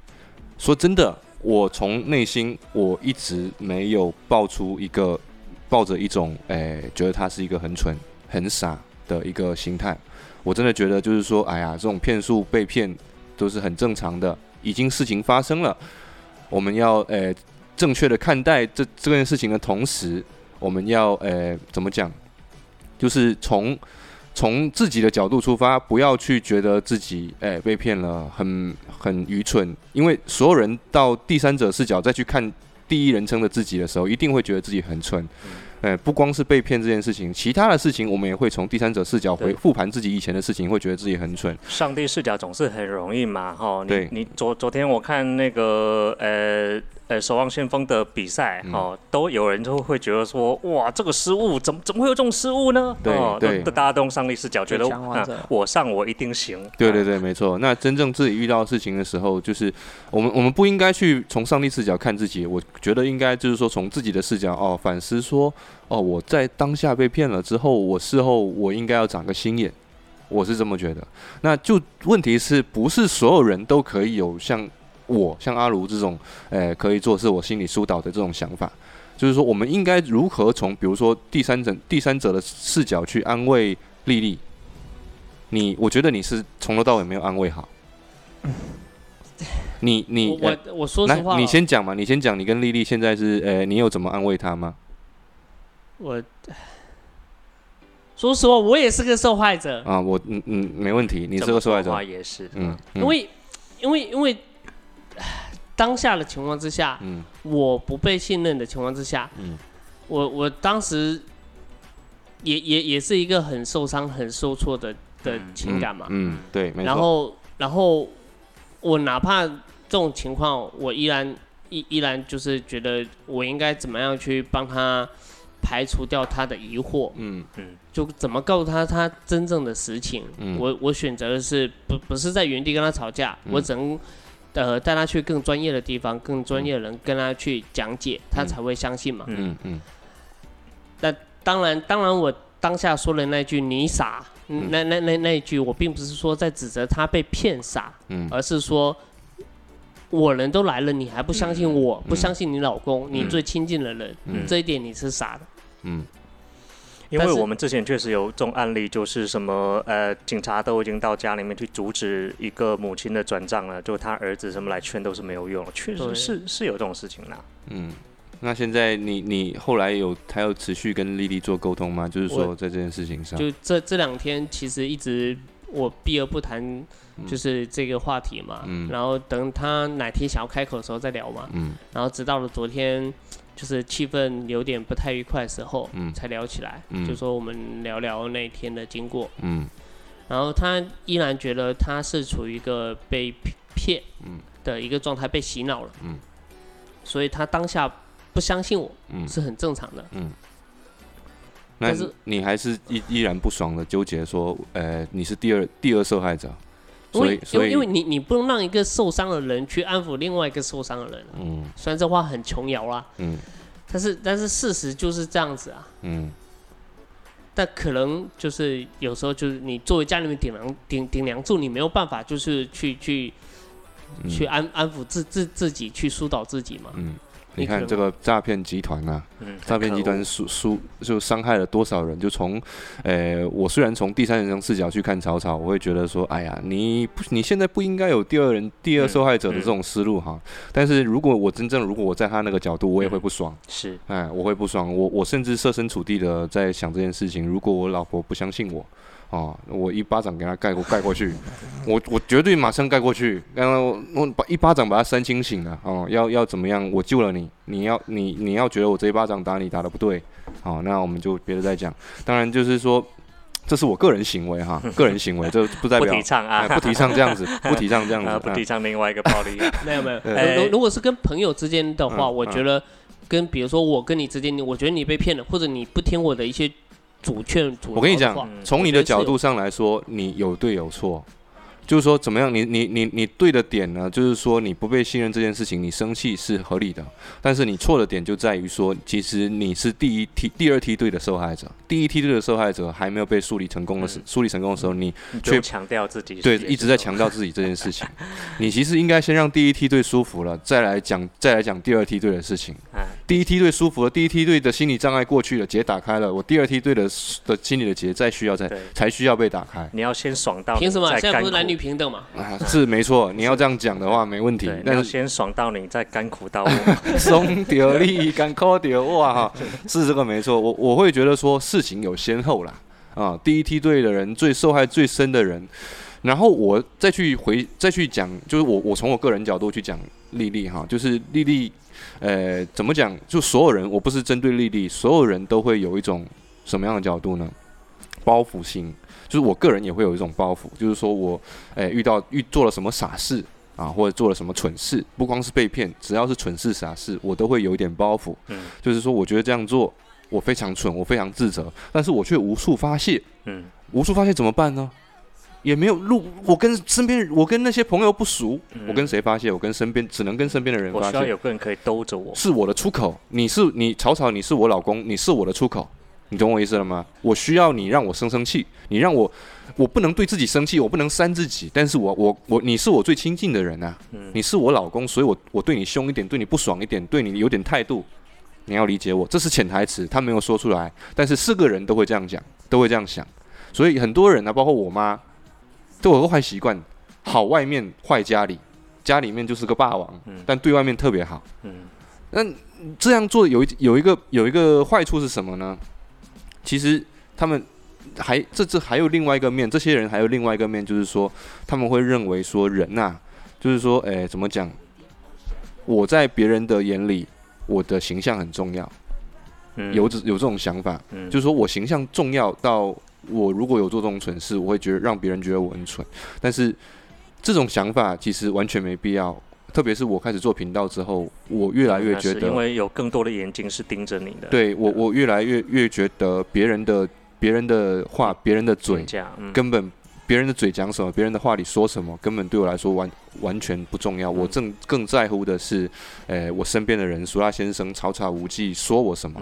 说真的，我从内心我一直没有爆出一个抱着一种诶，觉得他是一个很蠢、很傻的一个心态。我真的觉得就是说，哎呀，这种骗术被骗都是很正常的，已经事情发生了，我们要诶正确的看待这这件事情的同时，我们要诶怎么讲，就是从。从自己的角度出发，不要去觉得自己哎被骗了，很很愚蠢。因为所有人到第三者视角再去看第一人称的自己的时候，一定会觉得自己很蠢。哎，不光是被骗这件事情，其他的事情我们也会从第三者视角回复盘自己以前的事情，会觉得自己很蠢。上帝视角总是很容易嘛，哈。你你昨昨天我看那个呃。呃，守望先锋的比赛哦，都有人就会觉得说，哇，这个失误怎么怎么会有这种失误呢？对对，大家都用上帝视角觉得，我上我一定行。对对对，没错。那真正自己遇到事情的时候，就是我们我们不应该去从上帝视角看自己，我觉得应该就是说从自己的视角哦反思说，哦我在当下被骗了之后，我事后我应该要长个心眼，我是这么觉得。那就问题是不是所有人都可以有像。我像阿如这种，诶，可以做是我心理疏导的这种想法，就是说，我们应该如何从，比如说第三者第三者的视角去安慰丽丽？你，我觉得你是从头到尾没有安慰好。你你我我说实话，你先讲嘛，你先讲，你跟丽丽现在是，诶，你有怎么安慰她吗？我说实话，我也是个受害者啊，我嗯嗯，没问题，你是个受害者，也是，嗯，因为因为因为。当下的情况之下，嗯，我不被信任的情况之下，嗯，我我当时也也也是一个很受伤、很受挫的的情感嘛，嗯，对，然后然后我哪怕这种情况，我依然依依然就是觉得我应该怎么样去帮他排除掉他的疑惑，嗯。嗯，就怎么告诉他他真正的实情，嗯，我我选择的是不不是在原地跟他吵架，我只能。呃，带他去更专业的地方，更专业的人跟他去讲解，他才会相信嘛。嗯嗯。那当然，当然，我当下说的那句“你傻”，那那那那一句，我并不是说在指责他被骗傻，嗯，而是说，我人都来了，你还不相信我，不相信你老公，你最亲近的人，这一点你是傻的。嗯。因为我们之前确实有这种案例，就是什么呃，警察都已经到家里面去阻止一个母亲的转账了，就他儿子什么来劝都是没有用，确实是是有这种事情啦。嗯，那现在你你后来有还有持续跟丽丽做沟通吗？就是说在这件事情上，就这这两天其实一直我避而不谈，就是这个话题嘛。嗯。然后等他哪天想要开口的时候再聊嘛。嗯。然后直到了昨天。就是气氛有点不太愉快的时候，嗯，才聊起来，嗯，就说我们聊聊那天的经过，嗯，然后他依然觉得他是处于一个被骗，嗯，的一个状态，被洗脑了，嗯，所以他当下不相信我，嗯，是很正常的，嗯，但是你还是依依然不爽的纠结说，呃，你是第二第二受害者。所以，因为因为你你不能让一个受伤的人去安抚另外一个受伤的人。嗯。虽然这话很琼瑶啦。嗯。但是但是事实就是这样子啊。嗯。但可能就是有时候就是你作为家里面顶梁顶顶梁柱，你没有办法就是去去去安安抚自自自己去疏导自己嘛。嗯。你看这个诈骗集团啊，诈骗集团输输就伤害了多少人？就从，呃，我虽然从第三人称视角去看曹操，我会觉得说，哎呀，你不你现在不应该有第二人第二受害者的这种思路哈。但是如果我真正如果我在他那个角度，我也会不爽。是，哎，我会不爽。我我甚至设身处地的在想这件事情，如果我老婆不相信我。哦，我一巴掌给他盖过盖过去，我我绝对马上盖过去，然后我把一巴掌把他扇清醒了。哦，要要怎么样？我救了你，你要你你要觉得我这一巴掌打你打的不对，好，那我们就别的再讲。当然就是说，这是我个人行为哈，个人行为，这不代表不提倡啊，不提倡这样子，不提倡这样子，不提倡另外一个暴力。没 有没有，如如果是跟朋友之间的话，我觉得跟比如说我跟你之间，我觉得你被骗了，或者你不听我的一些主劝主，我跟你讲，从你的角度上来说，你有对有错。就是说，怎么样？你你你你对的点呢？就是说，你不被信任这件事情，你生气是合理的。但是你错的点就在于说，其实你是第一梯、第二梯队的受害者。第一梯队的受害者还没有被梳理成功的时，梳理成功的时候，你却强调自己对一直在强调自己这件事情。你其实应该先让第一梯队舒服了，再来讲再来讲第二梯队的事情。第一梯队舒服了，第一梯队的心理障碍过去了，结打开了，我第二梯队的的心理的结再需要再才需要被打开。你要先爽到凭什么？现在不是男女平等嘛？是没错，你要这样讲的话没问题。但是先爽到你，再甘苦到我。松掉力，甘苦掉哇哈，是这个没错。我我会觉得说事情有先后啦，啊，第一梯队的人最受害最深的人，然后我再去回再去讲，就是我我从我个人角度去讲丽丽哈，就是丽丽，呃，怎么讲？就所有人，我不是针对丽丽，所有人都会有一种什么样的角度呢？包袱心。就是我个人也会有一种包袱，就是说我，诶遇到遇做了什么傻事啊，或者做了什么蠢事，不光是被骗，只要是蠢事傻事，我都会有一点包袱。嗯，就是说我觉得这样做我非常蠢，我非常自责，但是我却无处发泄。嗯，无处发泄怎么办呢？也没有路，我跟身边我跟那些朋友不熟，我跟谁发泄？我跟身边只能跟身边的人发泄。我需要有个人可以兜着我，是我的出口。你是你草草，你是我老公，你是我的出口。你懂我意思了吗？我需要你让我生生气，你让我，我不能对自己生气，我不能扇自己，但是我我我，你是我最亲近的人啊，你是我老公，所以我我对你凶一点，对你不爽一点，对你有点态度，你要理解我，这是潜台词，他没有说出来，但是是个人都会这样讲，都会这样想，所以很多人呢，包括我妈，都有个坏习惯，好外面坏家里，家里面就是个霸王，但对外面特别好，嗯，那这样做有一有一个有一个坏处是什么呢？其实他们还这这还有另外一个面，这些人还有另外一个面，就是说他们会认为说人呐，就是说，哎，怎么讲？我在别人的眼里，我的形象很重要，有这有这种想法，就是说我形象重要到我如果有做这种蠢事，我会觉得让别人觉得我很蠢。但是这种想法其实完全没必要。特别是我开始做频道之后，我越来越觉得，因为有更多的眼睛是盯着你的。对我，我越来越越觉得别人的别人的话，别人的嘴，根本别人的嘴讲什么，别人的话里说什么，根本对我来说完完全不重要。我正更在乎的是，诶，我身边的人，苏拉先生草草无忌说我什么。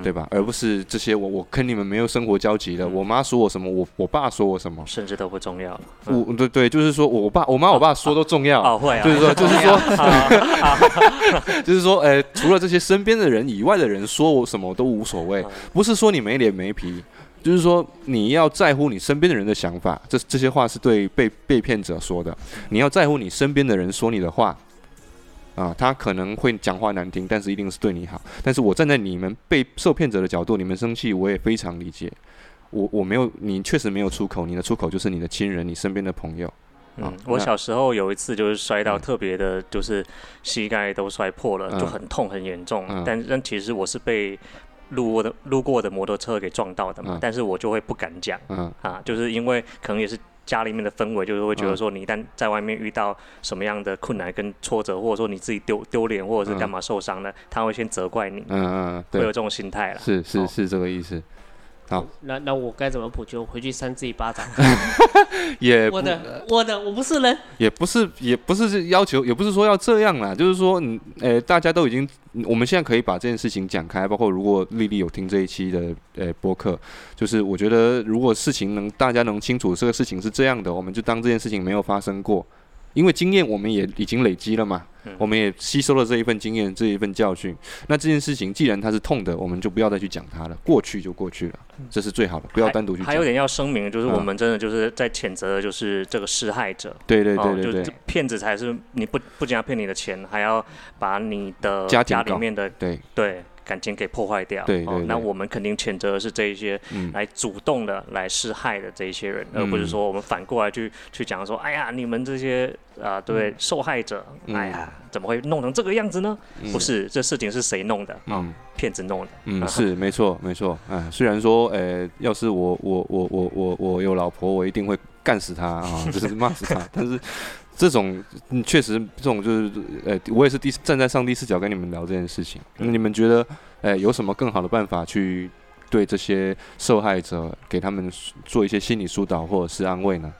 对吧？而不是这些，我我跟你们没有生活交集的。我妈说我什么，我我爸说我什么，甚至都不重要。我对对，就是说我爸、我妈、我爸说都重要。哦，会啊。就是说，就是说，就是说，哎，除了这些身边的人以外的人说我什么都无所谓。不是说你没脸没皮，就是说你要在乎你身边的人的想法。这这些话是对被被骗者说的。你要在乎你身边的人说你的话。啊，他可能会讲话难听，但是一定是对你好。但是我站在你们被受骗者的角度，你们生气，我也非常理解。我我没有，你确实没有出口，你的出口就是你的亲人，你身边的朋友。嗯，我小时候有一次就是摔到特别的，就是膝盖都摔破了，就很痛很严重。但但其实我是被路过的路过的摩托车给撞到的嘛，但是我就会不敢讲。嗯啊，就是因为可能也是。家里面的氛围就是会觉得说，你一旦在外面遇到什么样的困难跟挫折，或者说你自己丢丢脸，或者是干嘛受伤了，他会先责怪你。嗯嗯，会有这种心态了。是是是这个意思。好，那那我该怎么补救？回去扇自己巴掌？也我的我的我不是人，也不是也不是要求，也不是说要这样啦，就是说，嗯，呃，大家都已经，我们现在可以把这件事情讲开，包括如果丽丽有听这一期的呃播客，就是我觉得如果事情能大家能清楚这个事情是这样的，我们就当这件事情没有发生过。因为经验我们也已经累积了嘛，我们也吸收了这一份经验，这一份教训。那这件事情既然它是痛的，我们就不要再去讲它了，过去就过去了，这是最好的，不要单独去。还有点要声明，就是我们真的就是在谴责的就是这个施害者。对对对对对，骗子才是你不不仅要骗你的钱，还要把你的家里面的对对。感情给破坏掉，对对，那我们肯定谴责的是这一些来主动的来施害的这一些人，而不是说我们反过来去去讲说，哎呀，你们这些啊，对受害者，哎呀，怎么会弄成这个样子呢？不是，这事情是谁弄的？嗯，骗子弄的。嗯，是没错 没错。哎，虽然说，呃，要是我我我我我我有老婆，我一定会干死他啊，就是骂死他。但是这种确实这种就是，呃，我也是第站在上帝视角跟你们聊这件事情。你们觉得，呃，有什么更好的办法去对这些受害者给他们做一些心理疏导或者是安慰呢？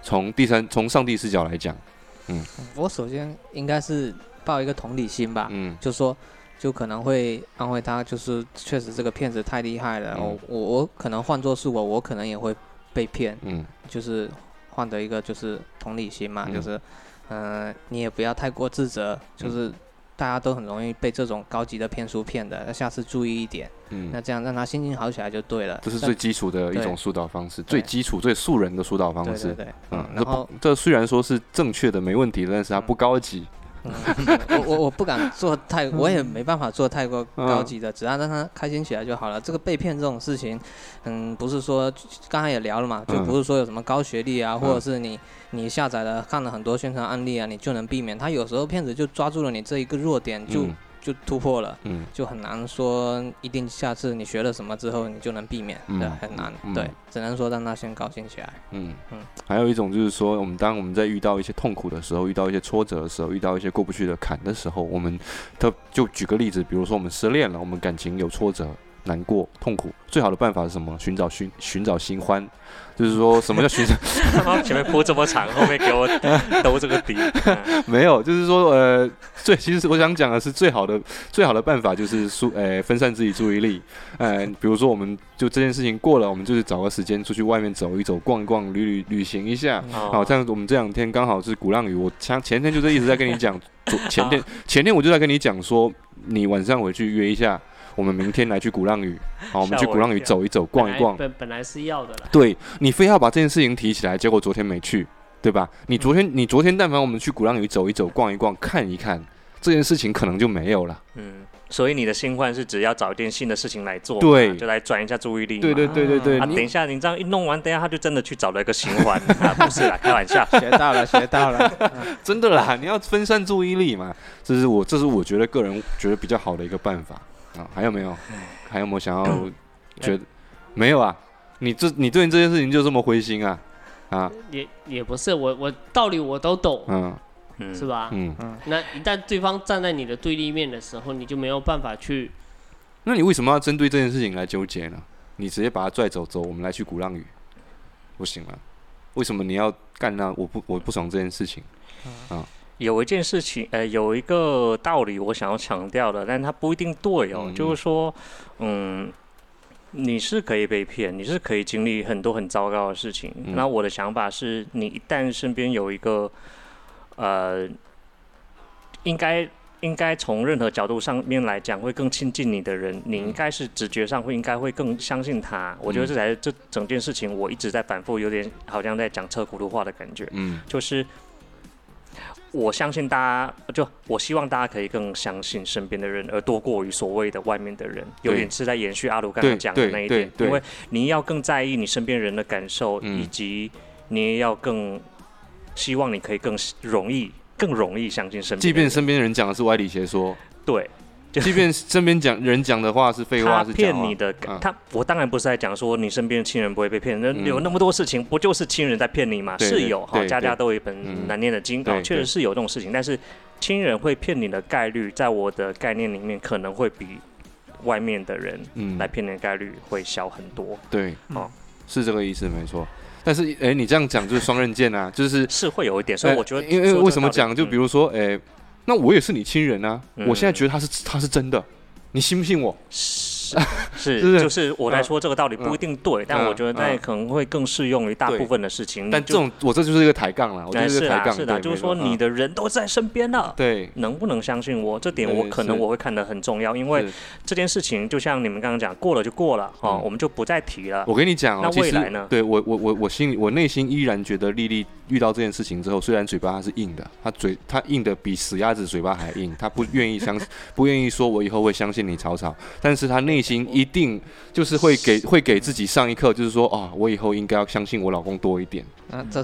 从第三从上帝视角来讲，嗯，我首先应该是抱一个同理心吧，嗯，就说就可能会安慰他，就是确实这个骗子太厉害了，我我我可能换作是我，我可能也会被骗，嗯，就是换得一个就是同理心嘛，就是，嗯，你也不要太过自责，就是。大家都很容易被这种高级的骗术骗的，那下次注意一点。嗯，那这样让他心情好起来就对了。这是最基础的一种疏导方式，最基础、最素人的疏导方式。对对对。嗯，然后这虽然说是正确的、没问题的，但是它不高级。我我我不敢做太，我也没办法做太过高级的，只要让他开心起来就好了。这个被骗这种事情，嗯，不是说刚才也聊了嘛，就不是说有什么高学历啊，或者是你你下载了看了很多宣传案例啊，你就能避免。他有时候骗子就抓住了你这一个弱点就。就突破了，嗯，就很难说一定下次你学了什么之后你就能避免，对，很难，对，只能说让他先高兴起来，嗯。嗯。还有一种就是说，我们当我们在遇到一些痛苦的时候，遇到一些挫折的时候，遇到一些过不去的坎的时候，我们，他就举个例子，比如说我们失恋了，我们感情有挫折、难过、痛苦，最好的办法是什么？寻找寻寻找新欢。就是说什么叫寻找？前面铺这么长，后面给我 兜这个底。没有，就是说呃，最其实我想讲的是，最好的最好的办法就是疏呃分散自己注意力。呃，比如说我们就这件事情过了，我们就是找个时间出去外面走一走、逛一逛、旅旅旅行一下。好，这样我们这两天刚好是鼓浪屿，我前前天就是一直在跟你讲，昨前天 前天我就在跟你讲说，你晚上回去约一下。我们明天来去鼓浪屿，好，我们去鼓浪屿走一走，逛一逛。本本来是要的啦。对你非要把这件事情提起来，结果昨天没去，对吧？你昨天你昨天但凡我们去鼓浪屿走一走，逛一逛，看一看，这件事情可能就没有了。嗯，所以你的新欢是只要找一件新的事情来做，对，就来转一下注意力。对对对对对。啊，等一下，你这样一弄完，等下他就真的去找了一个新欢。不是啦，开玩笑。学到了，学到了。真的啦，你要分散注意力嘛，这是我这是我觉得个人觉得比较好的一个办法啊。还有没有？还有没有想要觉得没有啊？你这你对这件事情就这么灰心啊？啊？也也不是，我我道理我都懂，嗯，是吧？嗯嗯。那一旦对方站在你的对立面的时候，你就没有办法去。那你为什么要针对这件事情来纠结呢？你直接把他拽走，走，我们来去鼓浪屿，不行了？为什么你要干那？我不我不爽这件事情，啊。有一件事情，呃，有一个道理我想要强调的，但它不一定对哦。就是说，嗯，你是可以被骗，你是可以经历很多很糟糕的事情。那我的想法是，你一旦身边有一个，呃，应该应该从任何角度上面来讲会更亲近你的人，你应该是直觉上会应该会更相信他。我觉得这才是这整件事情，我一直在反复，有点好像在讲车轱辘话的感觉。嗯，就是。我相信大家，就我希望大家可以更相信身边的人，而多过于所谓的外面的人。有点是在延续阿鲁刚才讲的那一点，因为你要更在意你身边人的感受，以及你也要更希望你可以更容易、更容易相信身边。即便身边人讲的是歪理邪说，对。即便身边讲人讲的话是废话，是骗你的。他我当然不是在讲说你身边的亲人不会被骗，那有那么多事情不就是亲人在骗你吗？是有哈，家家都有一本难念的经，确实是有这种事情。但是亲人会骗你的概率，在我的概念里面，可能会比外面的人来骗你的概率会小很多。对，哦，是这个意思，没错。但是哎，你这样讲就是双刃剑啊，就是是会有一点。所以我觉得，因为为什么讲？就比如说，哎。那我也是你亲人啊！我现在觉得他是他是真的，你信不信我？是 是，就是我来说这个道理不一定对，但我觉得那可能会更适用于大部分的事情。但这种我这就是一个抬杠了，我觉得是抬杠。是的，就是说你的人都在身边了，对，能不能相信我？这点我可能我会看得很重要，因为这件事情就像你们刚刚讲，过了就过了哦，我们就不再提了。我跟你讲，那未来呢？对我我我我心里我内心依然觉得丽丽遇到这件事情之后，虽然嘴巴是硬的，他嘴他硬的比死鸭子嘴巴还硬，他不愿意相 不愿意说我以后会相信你草草，但是他内内心一定就是会给会给自己上一课，就是说啊，我以后应该要相信我老公多一点。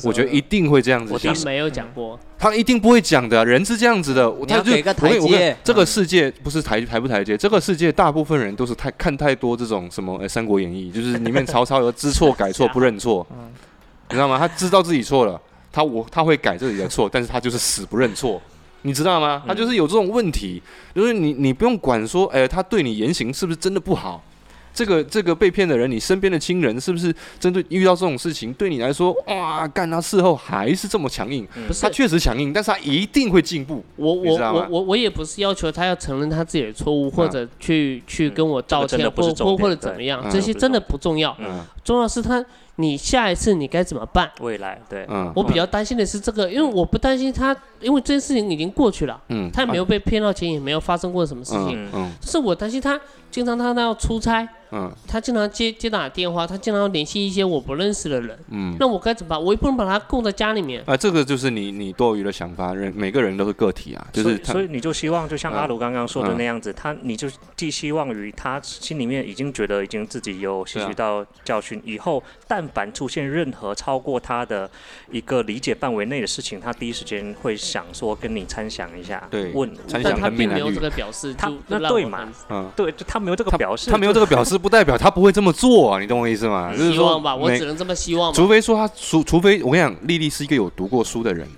我觉得一定会这样子。我没有讲过，他一定不会讲的。人是这样子的，他就给个台阶。这个世界不是台台不台阶，这个世界大部分人都是太看太多这种什么《三国演义》，就是里面曹操有知错改错 不认错，你知道吗？他知道自己错了，他我他会改自己的错，但是他就是死不认错，你知道吗？他就是有这种问题，就是你你不用管说，哎，他对你言行是不是真的不好。这个这个被骗的人，你身边的亲人是不是针对遇到这种事情，对你来说，哇，干他事后还是这么强硬？不是，他确实强硬，但是他一定会进步。我我我我我也不是要求他要承认他自己的错误，或者去去跟我道歉，或或或者怎么样，这些真的不重要。重要是他。你下一次你该怎么办？未来对，我比较担心的是这个，因为我不担心他，因为这件事情已经过去了，嗯，他也没有被骗到钱，也没有发生过什么事情，嗯，是我担心他经常他要出差。嗯，他经常接接打电话，他经常联系一些我不认识的人。嗯，那我该怎么办？我也不能把他供在家里面。啊，这个就是你你多余的想法。人每个人都是个体啊，就是所以你就希望，就像阿鲁刚刚说的那样子，他你就寄希望于他心里面已经觉得已经自己有吸取到教训，以后但凡出现任何超过他的一个理解范围内的事情，他第一时间会想说跟你参详一下。对，问，参详他并没有这个表示，他那对嘛？嗯，对，就他没有这个表示，他没有这个表示。不代表他不会这么做啊，你懂我意思吗？希望吧，我只能这么希望。除非说他，除除非我跟你讲，丽丽是一个有读过书的人，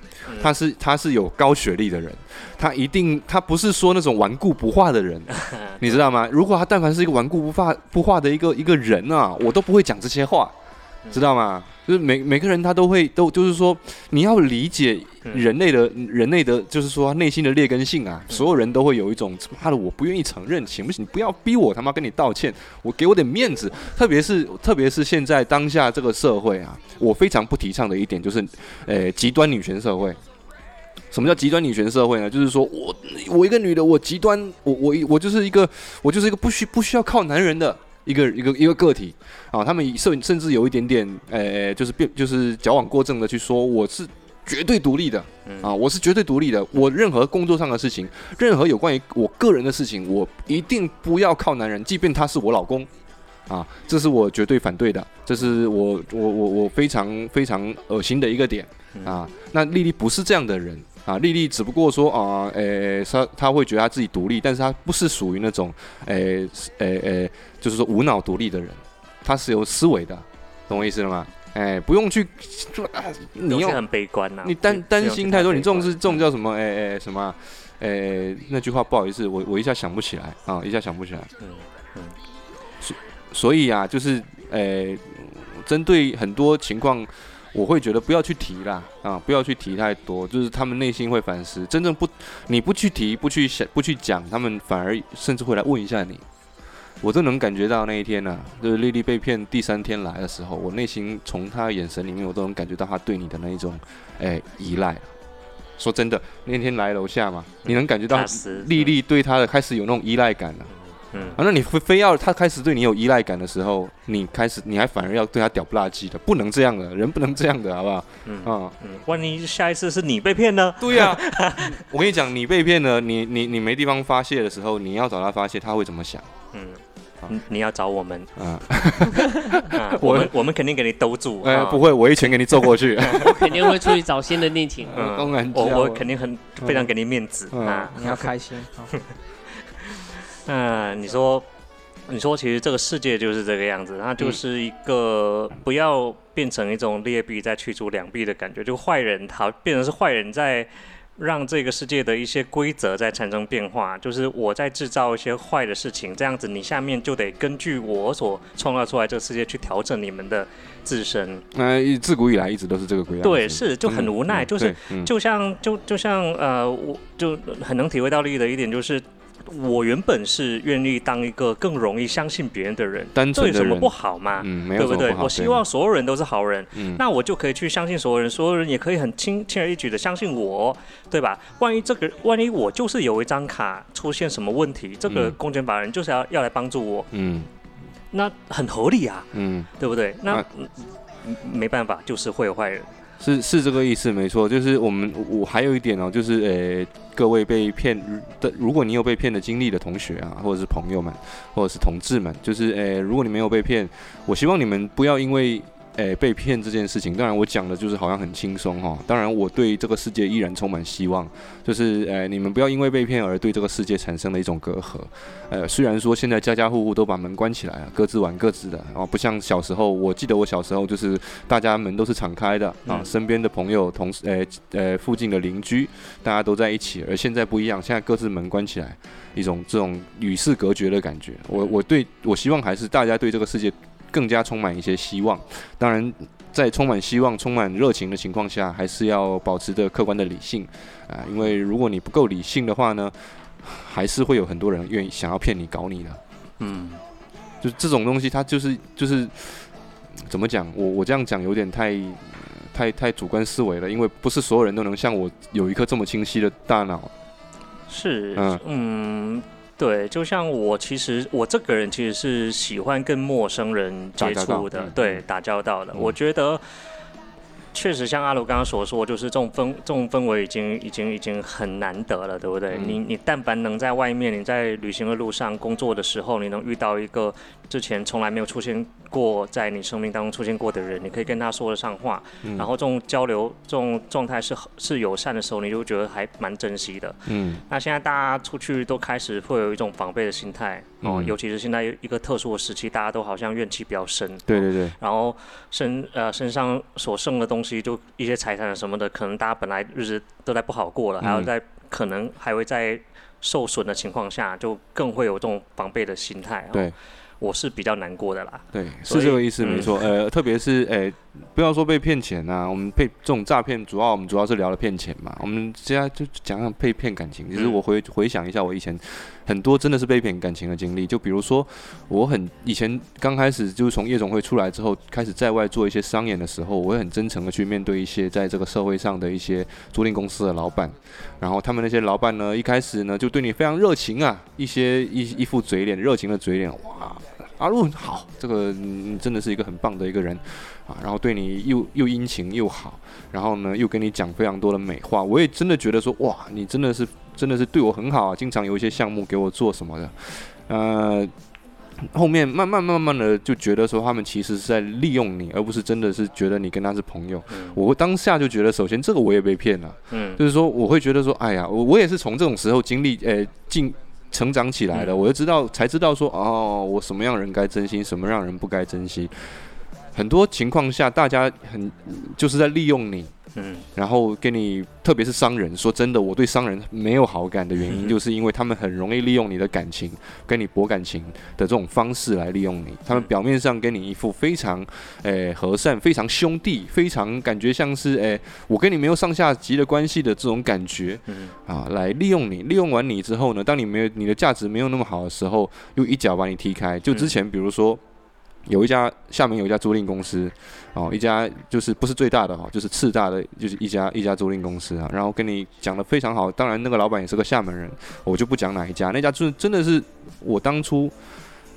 他是他是有高学历的人，他一定他不是说那种顽固不化的人，你知道吗？如果他但凡是一个顽固不化不化的一个一个人啊，我都不会讲这些话，知道吗？就是每每个人他都会都就是说，你要理解人类的人类的，就是说内心的劣根性啊。所有人都会有一种妈的，我不愿意承认，行不行？你不要逼我他妈跟你道歉，我给我点面子。特别是特别是现在当下这个社会啊，我非常不提倡的一点就是，呃，极端女权社会。什么叫极端女权社会呢？就是说我我一个女的，我极端，我我我就是一个我就是一个不需不需要靠男人的。一个一个一个个体啊，他们甚甚至有一点点，呃，就是变，就是矫枉过正的去说，我是绝对独立的啊，我是绝对独立的，我任何工作上的事情，任何有关于我个人的事情，我一定不要靠男人，即便他是我老公啊，这是我绝对反对的，这是我我我我非常非常恶心的一个点啊。那丽丽不是这样的人。啊，丽丽只不过说啊，诶，她她会觉得她自己独立，但是她不是属于那种，诶，诶，诶，就是说无脑独立的人，他是有思维的，懂我意思了吗？哎，不用去，你要很悲观呐，你担担心太多，你这种是这种叫什么？哎哎，什么？哎，那句话不好意思，我我一下想不起来啊，一下想不起来。嗯嗯，所所以啊，就是哎，针对很多情况。我会觉得不要去提啦，啊，不要去提太多，就是他们内心会反思。真正不，你不去提，不去想，不去讲，他们反而甚至会来问一下你。我都能感觉到那一天呢，就是丽丽被骗第三天来的时候，我内心从她眼神里面，我都能感觉到她对你的那一种，哎，依赖。说真的，那天来楼下嘛，你能感觉到丽丽对他的开始有那种依赖感了。嗯，啊，那你非非要他开始对你有依赖感的时候，你开始你还反而要对他屌不拉几的，不能这样的，人不能这样的，好不好？嗯啊，嗯，万一下一次是你被骗呢？对呀，我跟你讲，你被骗了，你你你没地方发泄的时候，你要找他发泄，他会怎么想？嗯，你要找我们。啊，我们我们肯定给你兜住，哎，不会，我一拳给你揍过去，我肯定会出去找新的恋情，嗯，我我肯定很非常给你面子啊，你要开心。嗯，你说，你说，其实这个世界就是这个样子，它就是一个不要变成一种劣币再驱逐良币的感觉，就坏人他变成是坏人在让这个世界的一些规则在产生变化，就是我在制造一些坏的事情，这样子你下面就得根据我所创造出来这个世界去调整你们的自身。那自古以来一直都是这个规则。对，是就很无奈，就是就像就就像呃，我就很能体会到利益的一点就是。我原本是愿意当一个更容易相信别人的人，这有什么不好吗？对不对？我希望所有人都是好人，那我就可以去相信所有人，所有人也可以很轻轻而易举的相信我，对吧？万一这个，万一我就是有一张卡出现什么问题，这个公检法人就是要要来帮助我，嗯，那很合理啊，嗯，对不对？那没办法，就是会有坏人。是是这个意思，没错。就是我们我还有一点哦，就是呃，各位被骗的，如果你有被骗的经历的同学啊，或者是朋友们，或者是同志们，就是呃，如果你没有被骗，我希望你们不要因为。诶，被骗这件事情，当然我讲的就是好像很轻松哈。当然，我对这个世界依然充满希望。就是诶，你们不要因为被骗而对这个世界产生了一种隔阂。呃，虽然说现在家家户户都把门关起来了，各自玩各自的，啊，不像小时候。我记得我小时候就是大家门都是敞开的啊，身边的朋友、同事、诶诶，附近的邻居，大家都在一起。而现在不一样，现在各自门关起来，一种这种与世隔绝的感觉。我我对我希望还是大家对这个世界。更加充满一些希望，当然，在充满希望、充满热情的情况下，还是要保持着客观的理性啊，因为如果你不够理性的话呢，还是会有很多人愿意想要骗你、搞你的。嗯，就这种东西，它就是就是怎么讲？我我这样讲有点太太太主观思维了，因为不是所有人都能像我有一颗这么清晰的大脑。是，嗯嗯。对，就像我，其实我这个人其实是喜欢跟陌生人接触的，对，打交道的。我觉得确实像阿鲁刚刚所说，就是这种氛这种氛围已经已经已经很难得了，对不对？你你但凡能在外面，你在旅行的路上工作的时候，你能遇到一个之前从来没有出现。过在你生命当中出现过的人，你可以跟他说得上话，然后这种交流这种状态是是友善的时候，你就觉得还蛮珍惜的。嗯，那现在大家出去都开始会有一种防备的心态哦，尤其是现在一个特殊的时期，大家都好像怨气比较深。对对对。然后身呃身上所剩的东西，就一些财产什么的，可能大家本来日子都在不好过了，还要在可能还会在受损的情况下，就更会有这种防备的心态。对。我是比较难过的啦，对，是这个意思，没错。呃，特别是诶，不要说被骗钱呐，我们被这种诈骗，主要我们主要是聊了骗钱嘛。我们接下来就讲讲被骗感情。其实我回回想一下，我以前很多真的是被骗感情的经历。就比如说，我很以前刚开始就是从夜总会出来之后，开始在外做一些商演的时候，我会很真诚的去面对一些在这个社会上的一些租赁公司的老板。然后他们那些老板呢，一开始呢就对你非常热情啊，一些一一副嘴脸，热情的嘴脸，哇。阿路好，这个你真的是一个很棒的一个人啊，然后对你又又殷勤又好，然后呢又跟你讲非常多的美话，我也真的觉得说哇，你真的是真的是对我很好啊，经常有一些项目给我做什么的，呃，后面慢慢慢慢的就觉得说他们其实是在利用你，而不是真的是觉得你跟他是朋友。我当下就觉得，首先这个我也被骗了，嗯，就是说我会觉得说，哎呀，我我也是从这种时候经历，呃，进。成长起来了，我就知道，才知道说，哦，我什么样人该珍惜，什么样人不该珍惜。很多情况下，大家很就是在利用你。嗯，然后给你，特别是商人，说真的，我对商人没有好感的原因，就是因为他们很容易利用你的感情，跟你博感情的这种方式来利用你。他们表面上跟你一副非常，诶和善，非常兄弟，非常感觉像是，诶我跟你没有上下级的关系的这种感觉，啊，来利用你。利用完你之后呢，当你没有你的价值没有那么好的时候，又一脚把你踢开。就之前比如说。有一家厦门有一家租赁公司，哦，一家就是不是最大的哈，就是次大的，就是一家一家租赁公司啊。然后跟你讲的非常好，当然那个老板也是个厦门人，我就不讲哪一家。那家就真的是我当初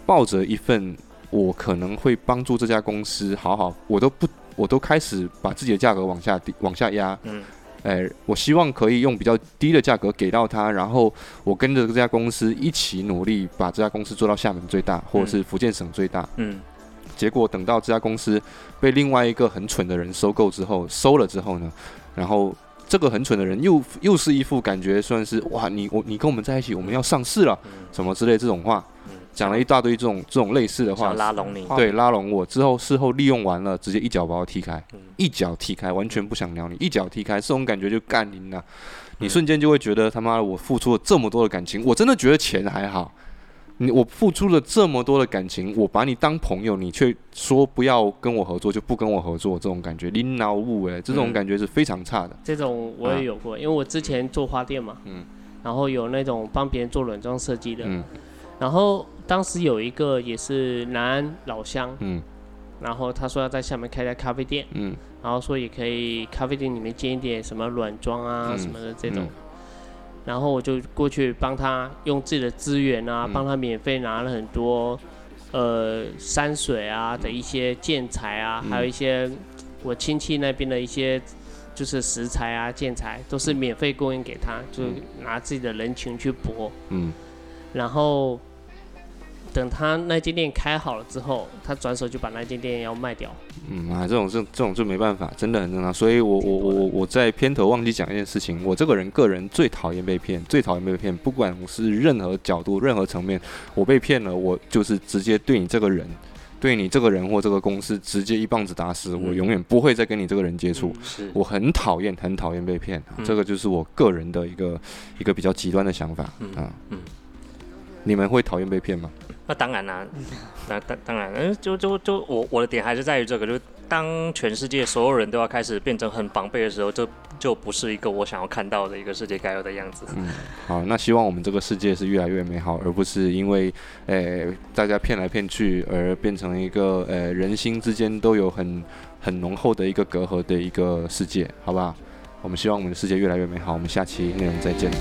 抱着一份我可能会帮助这家公司好好，我都不我都开始把自己的价格往下低往下压。嗯。哎，我希望可以用比较低的价格给到他，然后我跟着这家公司一起努力，把这家公司做到厦门最大，或者是福建省最大。嗯。结果等到这家公司被另外一个很蠢的人收购之后，收了之后呢，然后这个很蠢的人又又是一副感觉，算是哇，你我你跟我们在一起，我们要上市了，什么之类这种话，讲了一大堆这种这种类似的话，拉拢你，对，拉拢我之后，事后利用完了，直接一脚把我踢开，一脚踢开，完全不想聊你，一脚踢开，这种感觉就干你了，你瞬间就会觉得他妈的，我付出了这么多的感情，我真的觉得钱还好。你我付出了这么多的感情，我把你当朋友，你却说不要跟我合作就不跟我合作，这种感觉，拎脑雾哎，这种感觉是非常差的。这种我也有过，因为我之前做花店嘛，嗯，然后有那种帮别人做软装设计的，嗯，然后当时有一个也是南安老乡，嗯，然后他说要在厦门开家咖啡店，嗯，然后说也可以咖啡店里面兼一点什么软装啊什么的这种。然后我就过去帮他用自己的资源啊，帮他免费拿了很多，呃，山水啊的一些建材啊，还有一些我亲戚那边的一些就是食材啊、建材都是免费供应给他，就拿自己的人情去搏。嗯，然后。等他那间店开好了之后，他转手就把那间店要卖掉。嗯啊，这种这这种就没办法，真的很正常。所以我我我我在片头忘记讲一件事情，我这个人个人最讨厌被骗，最讨厌被骗，不管是任何角度、任何层面，我被骗了，我就是直接对你这个人，对你这个人或这个公司直接一棒子打死，我永远不会再跟你这个人接触。是，我很讨厌很讨厌被骗，这个就是我个人的一个一个比较极端的想法啊。嗯，你们会讨厌被骗吗？那当然啦，那当当然，嗯，就就就我我的点还是在于这个，就当全世界所有人都要开始变成很防备的时候，这就不是一个我想要看到的一个世界该有的样子。嗯，好，那希望我们这个世界是越来越美好，而不是因为诶大家骗来骗去而变成一个呃人心之间都有很很浓厚的一个隔阂的一个世界，好不好？我们希望我们的世界越来越美好。我们下期内容再见。